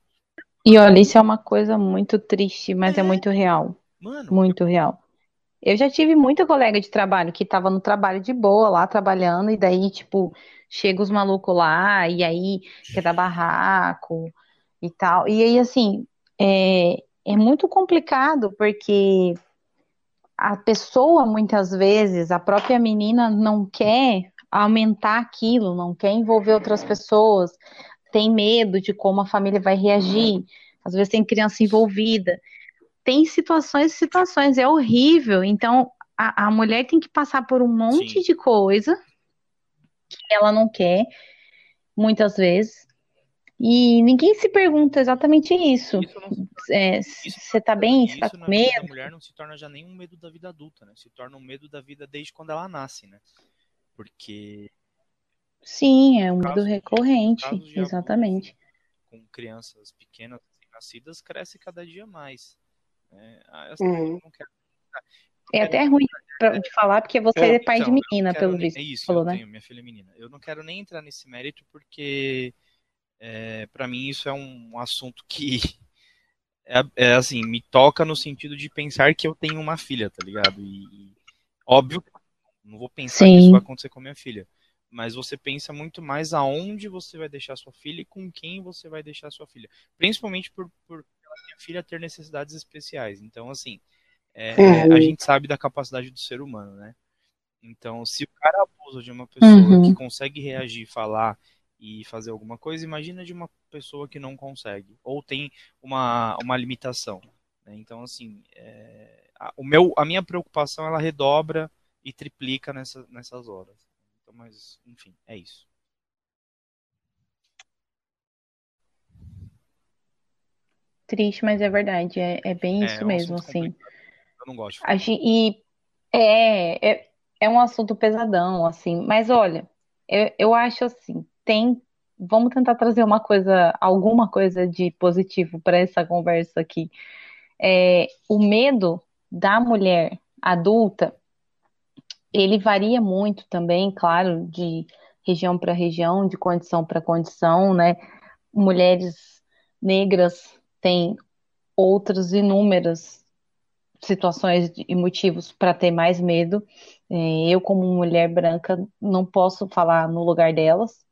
E olha, isso é uma coisa muito triste, mas é, é muito real. Mano, muito eu... real. Eu já tive muita colega de trabalho que tava no trabalho de boa lá trabalhando, e daí, tipo, chega os malucos lá, e aí quer dar barraco e tal. E aí, assim, é, é muito complicado, porque a pessoa, muitas vezes, a própria menina não quer aumentar aquilo, não quer envolver outras pessoas, tem medo de como a família vai reagir, às vezes tem criança envolvida. Tem situações e situações, é horrível. Então, a, a mulher tem que passar por um monte Sim. de coisa ela não quer, muitas vezes. E ninguém se pergunta exatamente isso. Você é, tá bem? Você tá com medo? A mulher não se torna já nem um medo da vida adulta, né? Se torna um medo da vida desde quando ela nasce, né? Porque. Sim, é um medo recorrente, exatamente. Com crianças pequenas nascidas, cresce cada dia mais. Né? Essa uhum. não quero é até ruim pra, de falar, porque você é, é pai então, de menina, pelo visto. É isso, falou, eu né? tenho, minha filha é menina. Eu não quero nem entrar nesse mérito, porque é, para mim isso é um assunto que é, é, assim, me toca no sentido de pensar que eu tenho uma filha, tá ligado? E, e óbvio, não vou pensar Sim. que isso vai acontecer com a minha filha. Mas você pensa muito mais aonde você vai deixar sua filha e com quem você vai deixar sua filha. Principalmente por, por a minha filha ter necessidades especiais. Então, assim, é, uhum. a gente sabe da capacidade do ser humano, né? Então, se o cara abusa de uma pessoa uhum. que consegue reagir, falar e fazer alguma coisa, imagina de uma pessoa que não consegue ou tem uma, uma limitação. Né? Então, assim, é, a, o meu, a minha preocupação ela redobra e triplica nessa, nessas horas. Então, mas, enfim, é isso. Triste, mas é verdade. É, é bem é, isso é mesmo, assim. Complicado. Eu não gosto. E é, é, é um assunto pesadão, assim. Mas olha, eu, eu acho assim, tem. Vamos tentar trazer uma coisa, alguma coisa de positivo para essa conversa aqui. É, o medo da mulher adulta, ele varia muito também, claro, de região para região, de condição para condição, né? Mulheres negras têm outras inúmeras situações e motivos para ter mais medo. É, eu, como mulher branca, não posso falar no lugar delas,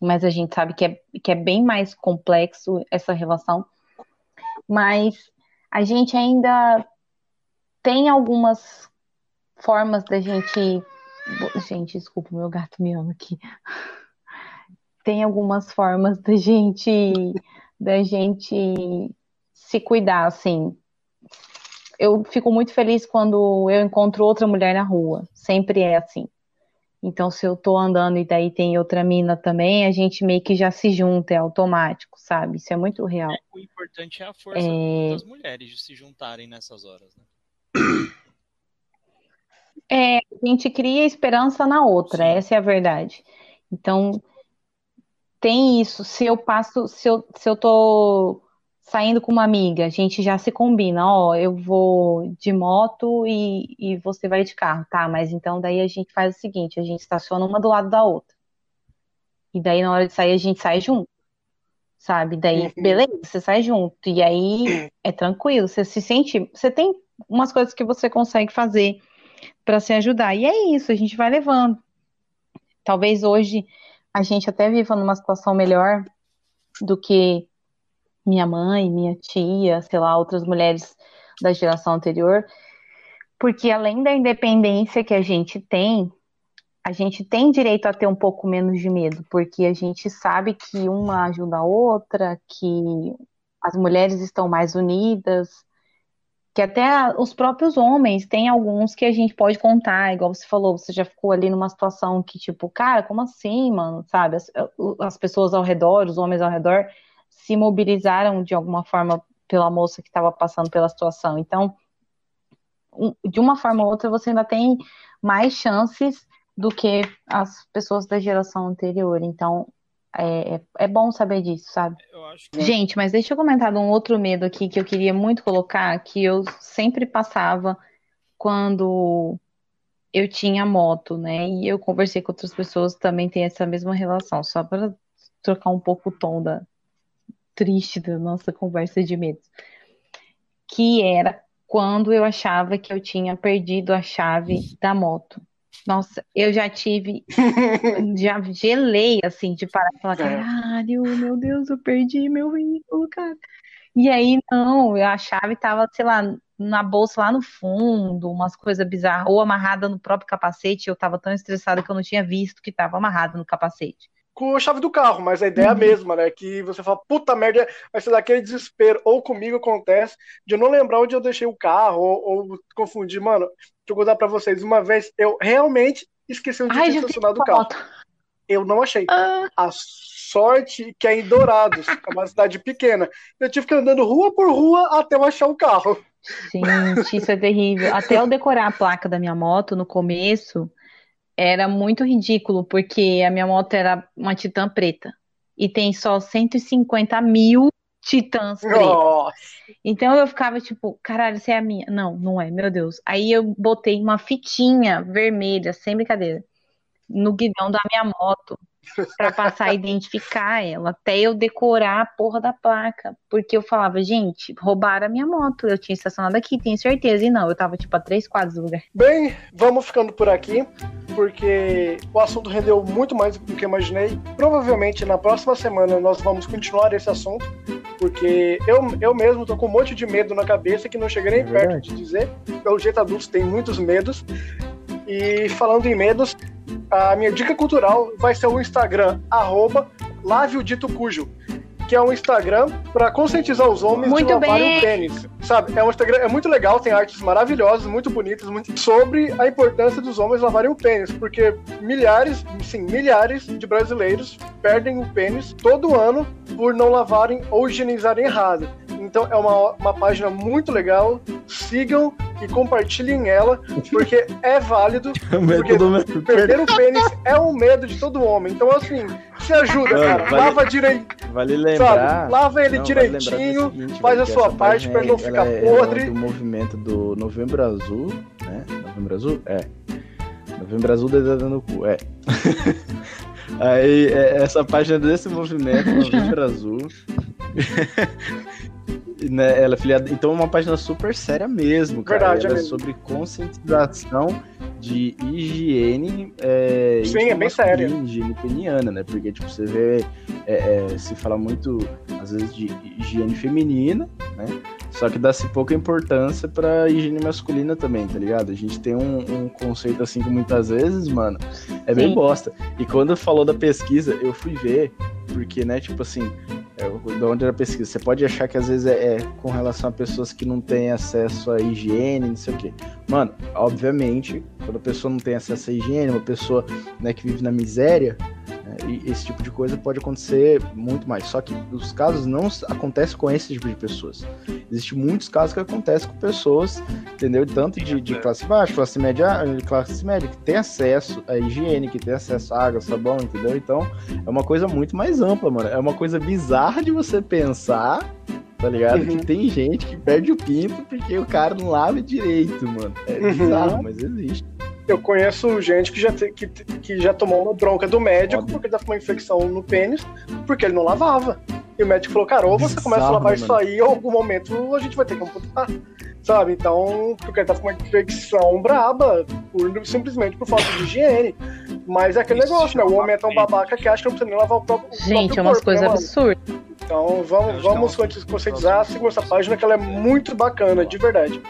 mas a gente sabe que é, que é bem mais complexo essa relação. Mas a gente ainda tem algumas formas da gente. Gente, desculpa, meu gato me ama aqui. tem algumas formas da gente da gente se cuidar, assim. Eu fico muito feliz quando eu encontro outra mulher na rua. Sempre é assim. Então, se eu tô andando e daí tem outra mina também, a gente meio que já se junta, é automático, sabe? Isso é muito real. É, o importante é a força é... das mulheres de se juntarem nessas horas, né? É, a gente cria esperança na outra, Sim. essa é a verdade. Então, tem isso. Se eu passo, se eu, se eu tô saindo com uma amiga, a gente já se combina, ó, eu vou de moto e, e você vai de carro, tá? Mas então daí a gente faz o seguinte, a gente estaciona uma do lado da outra. E daí na hora de sair a gente sai junto. Sabe? Daí, uhum. beleza, você sai junto. E aí é tranquilo, você se sente, você tem umas coisas que você consegue fazer para se ajudar. E é isso, a gente vai levando. Talvez hoje a gente até viva numa situação melhor do que minha mãe, minha tia, sei lá, outras mulheres da geração anterior, porque além da independência que a gente tem, a gente tem direito a ter um pouco menos de medo, porque a gente sabe que uma ajuda a outra, que as mulheres estão mais unidas, que até os próprios homens tem alguns que a gente pode contar, igual você falou, você já ficou ali numa situação que, tipo, cara, como assim, mano? Sabe? As, as pessoas ao redor, os homens ao redor, se mobilizaram de alguma forma pela moça que estava passando pela situação. Então, de uma forma ou outra, você ainda tem mais chances do que as pessoas da geração anterior. Então, é, é, é bom saber disso, sabe? Que... Gente, mas deixa eu comentar de um outro medo aqui que eu queria muito colocar, que eu sempre passava quando eu tinha moto, né? E eu conversei com outras pessoas que também têm essa mesma relação, só para trocar um pouco o tom da triste da nossa conversa de medo. Que era quando eu achava que eu tinha perdido a chave da moto. Nossa, eu já tive, já gelei assim de parar e falar, é. caralho, meu Deus, eu perdi meu veículo, cara. E aí, não, a chave tava, sei lá, na bolsa lá no fundo, umas coisas bizarras, ou amarrada no próprio capacete, eu tava tão estressada que eu não tinha visto que tava amarrada no capacete com a chave do carro, mas a ideia é a uhum. mesma, né? Que você fala, puta merda, vai ser daquele desespero. Ou comigo acontece de eu não lembrar onde eu deixei o carro, ou, ou confundir. Mano, deixa eu contar pra vocês. Uma vez eu realmente esqueci onde Ai, tinha o carro. Eu não achei. Ah. A sorte que é em Dourados, é uma cidade pequena. Eu tive que ir andando rua por rua até eu achar o carro. Gente, isso é terrível. Até eu decorar a placa da minha moto no começo, era muito ridículo, porque a minha moto era uma Titan preta. E tem só 150 mil Titãs pretas. Então eu ficava tipo, caralho, essa é a minha. Não, não é, meu Deus. Aí eu botei uma fitinha vermelha, sem brincadeira, no guidão da minha moto para passar a identificar ela, até eu decorar a porra da placa. Porque eu falava, gente, roubaram a minha moto. Eu tinha estacionado aqui, tenho certeza. E não, eu tava tipo a três quadros do lugar. Bem, vamos ficando por aqui, porque o assunto rendeu muito mais do que eu imaginei. Provavelmente na próxima semana nós vamos continuar esse assunto, porque eu, eu mesmo tô com um monte de medo na cabeça que não cheguei nem é perto de dizer. Pelo jeito adulto tem muitos medos. E falando em medos, a minha dica cultural vai ser o Instagram, arroba Dito Cujo, que é um Instagram para conscientizar os homens muito de lavarem o tênis. Sabe? É um Instagram, é muito legal, tem artes maravilhosas, muito bonitas, muito sobre a importância dos homens lavarem o pênis, porque milhares, sim, milhares de brasileiros perdem o pênis todo ano por não lavarem ou higienizarem errado. Então é uma, uma página muito legal. Sigam e compartilhem ela, porque é válido. porque perder o pênis é um medo de todo homem. Então, assim, ajuda, não, cara. Vale, lava direito. Vale lembrar. Sabe? Lava ele não, direitinho, vale seguinte, faz a sua parte para não ficar é, podre. É do movimento do Novembro Azul, né? Novembro Azul? É. Novembro Azul dedada no cu, é. Aí, é, essa página desse movimento, Novembro Azul. né, ela é filiada. Então é uma página super séria mesmo, cara. Verdade, ela é sobre conscientização de higiene. É, Sim, é bem séria. Higiene peniana, né? Porque, tipo, você vê. É, é, se fala muito, às vezes, de higiene feminina, né? Só que dá-se pouca importância pra higiene masculina também, tá ligado? A gente tem um, um conceito assim que muitas vezes, mano, é bem Sim. bosta. E quando falou da pesquisa, eu fui ver, porque, né, tipo assim, de onde era a pesquisa? Você pode achar que às vezes é, é com relação a pessoas que não têm acesso à higiene, não sei o quê. Mano, obviamente, quando a pessoa não tem acesso à higiene, uma pessoa né, que vive na miséria, esse tipo de coisa pode acontecer muito mais. Só que os casos não acontecem com esse tipo de pessoas. Existem muitos casos que acontecem com pessoas, entendeu? Tanto de, de classe baixa, classe média, classe média, que tem acesso à higiene, que tem acesso à água, sabão, entendeu? Então, é uma coisa muito mais ampla, mano. É uma coisa bizarra de você pensar, tá ligado? Uhum. Que tem gente que perde o pinto porque o cara não lava direito, mano. É Uhum. bizarro, mas existe. Eu conheço gente que já, te- que, que já tomou uma bronca do médico Óbvio. porque tá com uma infecção no pênis, porque ele não lavava. E o médico falou, cara, ou você começa a lavar né, isso mano? aí, ou em algum momento a gente vai ter que amputar. Sabe? Então, porque ele tá com uma infecção braba, por- simplesmente por falta de higiene. Mas é aquele Isso negócio, né? O homem é tão babaca que acha que não precisa nem lavar o próprio, o Gente, próprio é umas corpo, coisas né, absurdas. Então vamos, vamos é uma- conscientizar, sigam essa página que ela é muito bacana, de verdade.